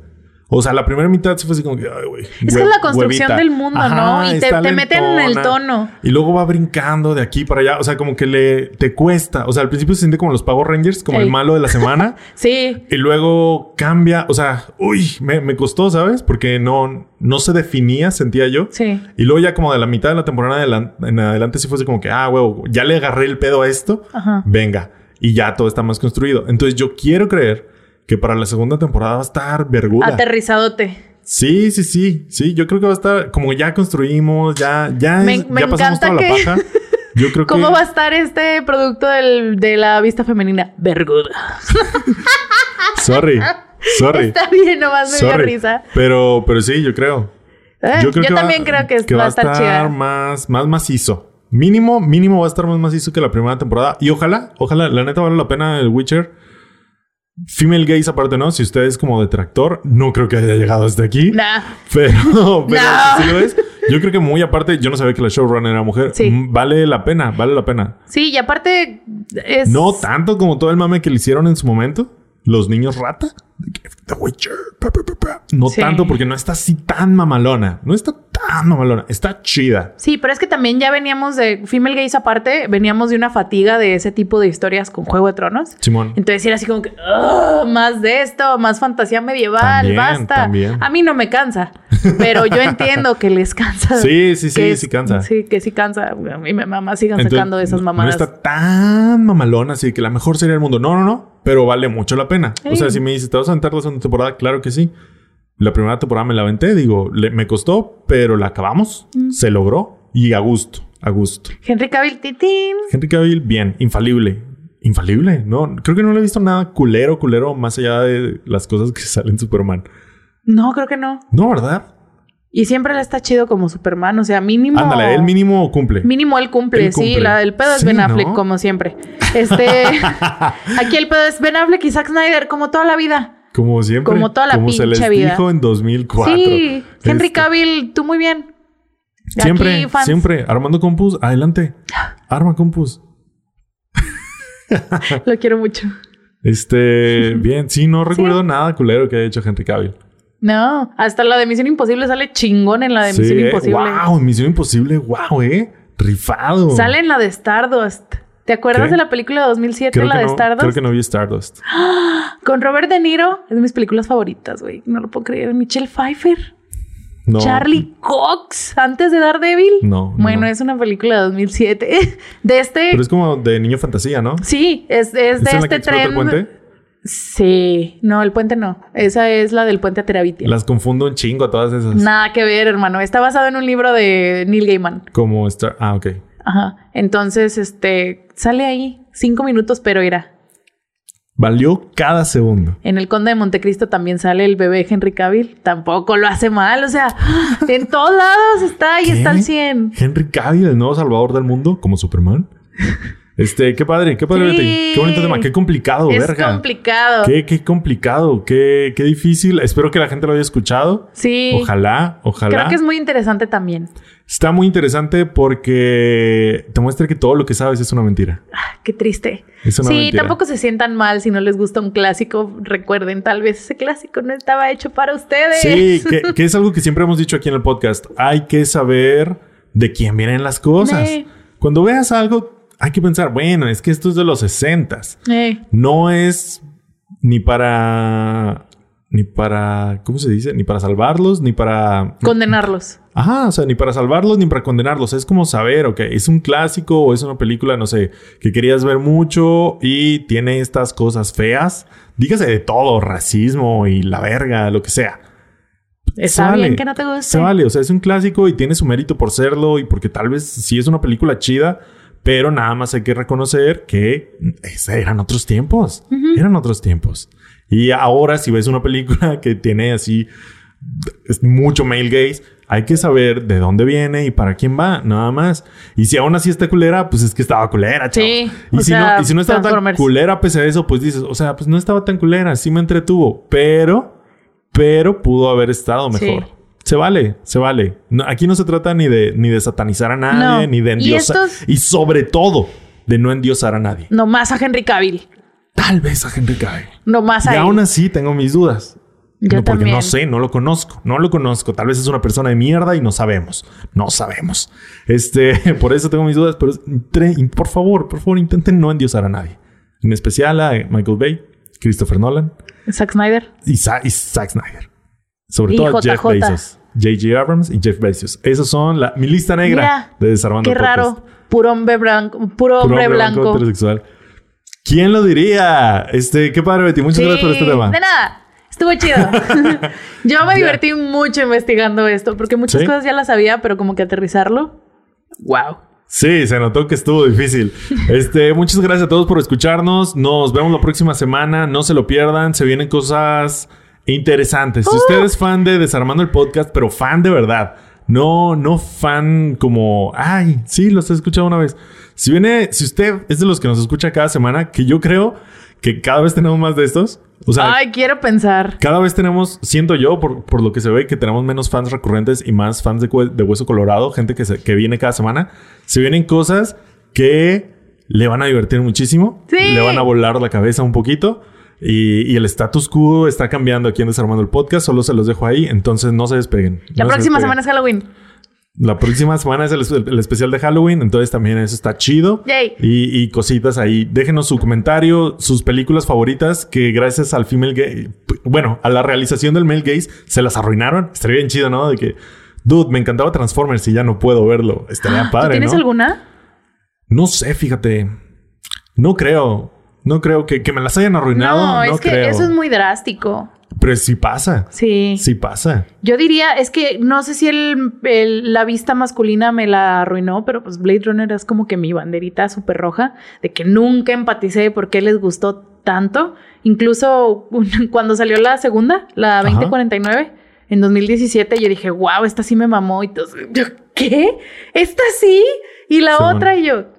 O sea, la primera mitad se fue así como que, ay, güey. Es que es la construcción del mundo, ¿no? Y te, te meten en el tono. Y luego va brincando de aquí para allá. O sea, como que le te cuesta. O sea, al principio se siente como los Power Rangers, como el malo de la semana. Sí. y luego cambia. O sea, uy, me, me costó, ¿sabes? Porque no, no se definía, sentía yo. Sí. Y luego ya como de la mitad de la temporada en adelante sí fue así como que, ah, huevo, ya le agarré el pedo a esto. Ajá. Venga. Y ya todo está más construido. Entonces yo quiero creer que para la segunda temporada va a estar verguda. Aterrizadote. Sí, sí, sí. Sí, yo creo que va a estar como ya construimos, ya, ya, Me- es- me ya pasamos encanta toda que- la paja. Yo creo que. ¿Cómo va a estar este producto del- de la vista femenina? Verguda. Sorry. Sorry. Está bien, nomás me dio risa. Pero, pero sí, yo creo. Eh, yo que también creo que, va a estar, chida. más, más macizo. Mínimo, mínimo va a estar más macizo que la primera temporada. Y ojalá, ojalá, la neta vale la pena el Witcher. Female gays aparte, ¿no? Si usted es como detractor, no creo que haya llegado hasta aquí. Nah. Pero, pero No. si lo es, yo creo que muy aparte, yo no sabía que la showrunner era mujer. Sí. Mm, Vale la pena, vale la pena. Sí, y aparte es... No tanto como todo el mame que le hicieron en su momento. Los niños rata. The Witcher. pa, pa, pa, pa. No Sí. tanto porque no está así tan mamalona. No está tan mamalona. Está chida. Sí, pero es que también ya veníamos de Female Gays aparte, veníamos de una fatiga de ese tipo de historias con Juego de Tronos. Simón. Entonces era así como que "Ugh, más de esto, más fantasía medieval, También, basta. también. A mí no me cansa, pero yo entiendo que les cansa. Sí, sí, sí, sí cansa. Sí, que sí cansa. A mí me mamá sigan Entonces, sacando de esas mamadas. No está tan mamalona, así que la mejor sería del mundo. No, no, no. Pero vale mucho la pena. O sea, si me dices, ¿te vas a aventar la segunda temporada? Claro que sí. La primera temporada me la aventé, digo, le- me costó, pero la acabamos. Mm. Se logró. Y a gusto, a gusto. Henry Cavill, titín. Henry Cavill, bien, infalible. Infalible, no, creo que no le he visto nada culero, culero, más allá de las cosas que salen en Superman. No, creo que no. No, ¿verdad? Y siempre le está chido como Superman, o sea, mínimo. Ándale, el mínimo cumple. Mínimo él cumple, Él sí. La del pedo es Sí, Ben Affleck, ¿no? como siempre. Este. aquí el pedo es Ben Affleck y Zack Snyder, como toda la vida. Como siempre. Como toda la como se les pinche vida. dijo en 2004. Sí, Henry Este, Cavill, tú muy bien. Siempre, Aquí, siempre. Armando Compus, adelante. Arma Compus. Lo quiero mucho. Este, bien. Sí, no recuerdo nada culero que haya hecho Henry Cavill. No, hasta la de Misión Imposible sale chingón en la de Sí, Misión eh, Imposible. Wow, Misión Imposible. Wow, eh. Rifado. Sale en la de Stardust. ¿Te acuerdas ¿Qué? de la película de 2007, Creo la de no, Stardust? creo que no vi Stardust. Con Robert De Niro. Es de mis películas favoritas, güey. No lo puedo creer. Michelle Pfeiffer. No. Charlie Cox. Antes de Daredevil. No, no, Bueno, no. es una película de 2007. De este... Pero es como de niño fantasía, ¿no? Sí, es, es ¿Es de este tren. Sí. No, el puente no. Esa es la del puente a Terabitia. Las confundo un chingo a todas esas. Nada que ver, hermano. Está basado en un libro de Neil Gaiman. Como Star... Ah, ok. Ajá. Entonces, este, sale ahí cinco minutos, pero irá. Valió cada segundo. En el Conde de Montecristo también sale el bebé Henry Cavill. Tampoco lo hace mal. O sea, en todos lados está y está al 100. Henry Cavill, el nuevo salvador del mundo, como Superman. Este, qué padre, qué padre, Sí. Qué bonito tema, qué complicado, es verga. complicado. Qué, qué complicado, qué, qué difícil. Espero que la gente lo haya escuchado. Sí. Ojalá, ojalá. Creo que es muy interesante también. Está muy interesante porque te muestra que todo lo que sabes es una mentira. Ah, Qué triste. Es una sí, mentira. tampoco se sientan mal si no les gusta un clásico. Recuerden, tal vez ese clásico no estaba hecho para ustedes. Sí, que, que es algo que siempre hemos dicho aquí en el podcast. Hay que saber de quién vienen las cosas. Sí. Cuando veas algo, hay que pensar, bueno, es que esto es de los 60 Eh, No es ni para. Ni para. ¿Cómo se dice? Ni para salvarlos, ni para. condenarlos. Ajá, o sea, ni para salvarlos ni para condenarlos. Es como saber, ok, es un clásico o es una película, no sé, que querías ver mucho y tiene estas cosas feas. Dígase de todo, racismo y la verga, lo que sea. Está Se vale. bien que no te guste. Se vale, o sea, es un clásico y tiene su mérito por serlo y porque tal vez sí es una película chida, pero nada más hay que reconocer que eran otros tiempos. Eran otros tiempos. Y ahora, si ves una película que tiene así es mucho male gaze, hay que saber de dónde viene y para quién va, nada más. Y si aún así está culera, pues es que estaba culera, chavo. Sí, Y si, sea, no, y si no estaba tan culera, pese a eso, pues dices, o sea, pues no estaba tan culera, sí me entretuvo, pero pero pudo haber estado mejor. Sí. Se vale, se vale. No, aquí no se trata ni de, ni de satanizar a nadie, No. ni de Y endiosar. estos- Y sobre todo, de no endiosar a nadie. No más a Henry Cavill. Tal vez a Henry Cavill. No más Y a él. aún así tengo mis dudas. Yo no, porque también. no sé, no lo conozco, no lo conozco. Tal vez es una persona de mierda y no sabemos. No sabemos. Este, por eso tengo mis dudas, pero por favor, por favor, intenten no endiosar a nadie. En especial a Michael Bay, Christopher Nolan Zack Snyder. y, Sa- y Zack Snyder. Sobre Y todo Jeff. Bezos. J.J. Abrams y Jeff Bezos. Esos son la, mi lista negra Mira, de Desarmando Qué Podcast. raro. Puro hombre blanco. Puro Puro hombre blanco. heterosexual. ¿Quién lo diría? Este, qué padre, Betty. Muchas Sí, gracias por este tema. De nada. Estuvo chido. Yo me divertí mucho investigando esto porque muchas ¿Sí? cosas ya las sabía, pero como que aterrizarlo. Wow. Sí, se notó que estuvo difícil. Este, muchas gracias a todos por escucharnos. Nos vemos la próxima semana. No se lo pierdan. Se vienen cosas interesantes. ¡Uh! Si usted es fan de Desarmando el Podcast, pero fan de verdad. No, no fan como, ay, sí, los he escuchado una vez. Si viene, si usted es de los que nos escucha cada semana, que yo creo que cada vez tenemos más de estos. O sea, Ay, quiero pensar. cada vez tenemos, siento yo, por, por lo que se ve, que tenemos menos fans recurrentes y más fans de, de Hueso Colorado, gente que, se- que viene cada semana. Se vienen cosas que le van a divertir muchísimo, Sí. le van a volar la cabeza un poquito. Y, y el status quo está cambiando aquí en Desarmando el Podcast. Solo se los dejo ahí. Entonces no se despeguen. La No se próxima despeguen. semana es Halloween. La próxima semana es el, el especial de Halloween, entonces también eso está chido. Yay. Y, y cositas ahí. Déjenos su comentario, sus películas favoritas que gracias al female gay, bueno, a la realización del male gaze se las arruinaron. Estaría bien chido, ¿no? De que, dude, me encantaba Transformers y ya no puedo verlo. Estaría ¿Tú padre, tienes ¿no? alguna? No sé, fíjate. No creo. No creo que, que me las hayan arruinado. No, No, es que creo. eso es muy drástico. Pero sí pasa. Sí. Sí pasa. Yo diría, es que no sé si el, el- la vista masculina me la arruinó, pero pues Blade Runner es como que mi banderita súper roja de que nunca empaticé por qué les gustó tanto. Incluso cuando salió la segunda, la Ajá. 2049, en 2017, yo dije, wow, esta sí me mamó. Y todos, yo, ¿qué? ¿Esta sí? Y la otra, y yo...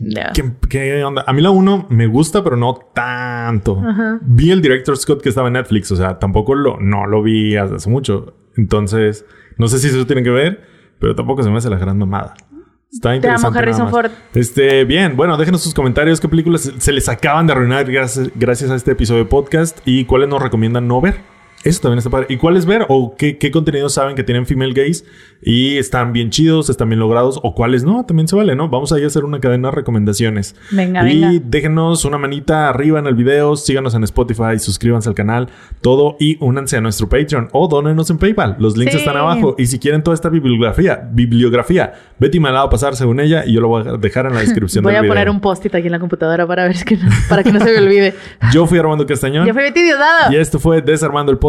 no. ¿Qué, qué onda? A mí la 1 me gusta, pero no tanto. Ajá. Vi el director Scott que estaba en Netflix, o sea, tampoco lo, no lo vi hace hace mucho. Entonces, no sé si eso tiene que ver, pero tampoco se me hace la gran mamada. Está Te interesante. amo, Harrison nada más. Ford. Este, bien, bueno, déjenos sus comentarios, qué películas se- se les acaban de arruinar gracias, gracias a este episodio de podcast y cuáles nos recomiendan no ver. Eso también está padre. ¿Y cuáles ver? ¿O qué, qué contenidos saben que tienen female gays y están bien chidos, están bien logrados? ¿O cuáles no? También se vale, ¿no? Vamos a ir a hacer una cadena de recomendaciones. Venga, y venga. déjenos una manita arriba en el video, síganos en Spotify, suscríbanse al canal, todo y únanse a nuestro Patreon o dónenos en PayPal. Los links Sí. están abajo. Y si quieren toda esta bibliografía, bibliografía, Betty me la va a pasar según ella y yo lo voy a dejar en la descripción Voy del a video. poner un post-it aquí en la computadora para ver que no, para que no se me olvide. Yo fui Armando Castañón Yo fui Betty Diosdado. y esto fue Desarmando el Podcast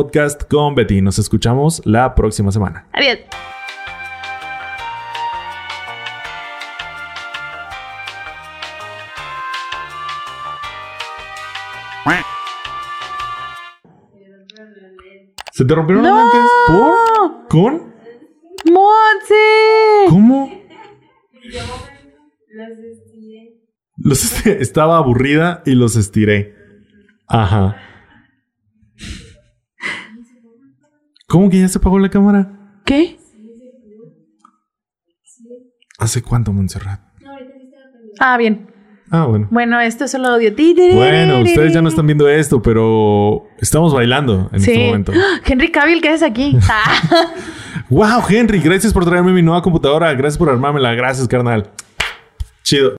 con Betty. Nos escuchamos la próxima semana. Adiós. ¿Se te rompieron los ¡No! lentes? ¿Por? ¿Con? ¡Monse! ¿Cómo? Los este- estaba aburrida y los estiré. Ajá. ¿Cómo que ya se apagó la cámara? ¿Qué? ¿Hace cuánto, Montserrat? Ah, bien. Ah, bueno. Bueno, esto es solo audio. Bueno, ustedes ya no están viendo esto, pero estamos bailando en Sí. este momento. Henry Cavill, ¿qué haces aquí? Ah. Wow, Henry, gracias por traerme mi nueva computadora. Gracias por armármela. Gracias, carnal. Chido.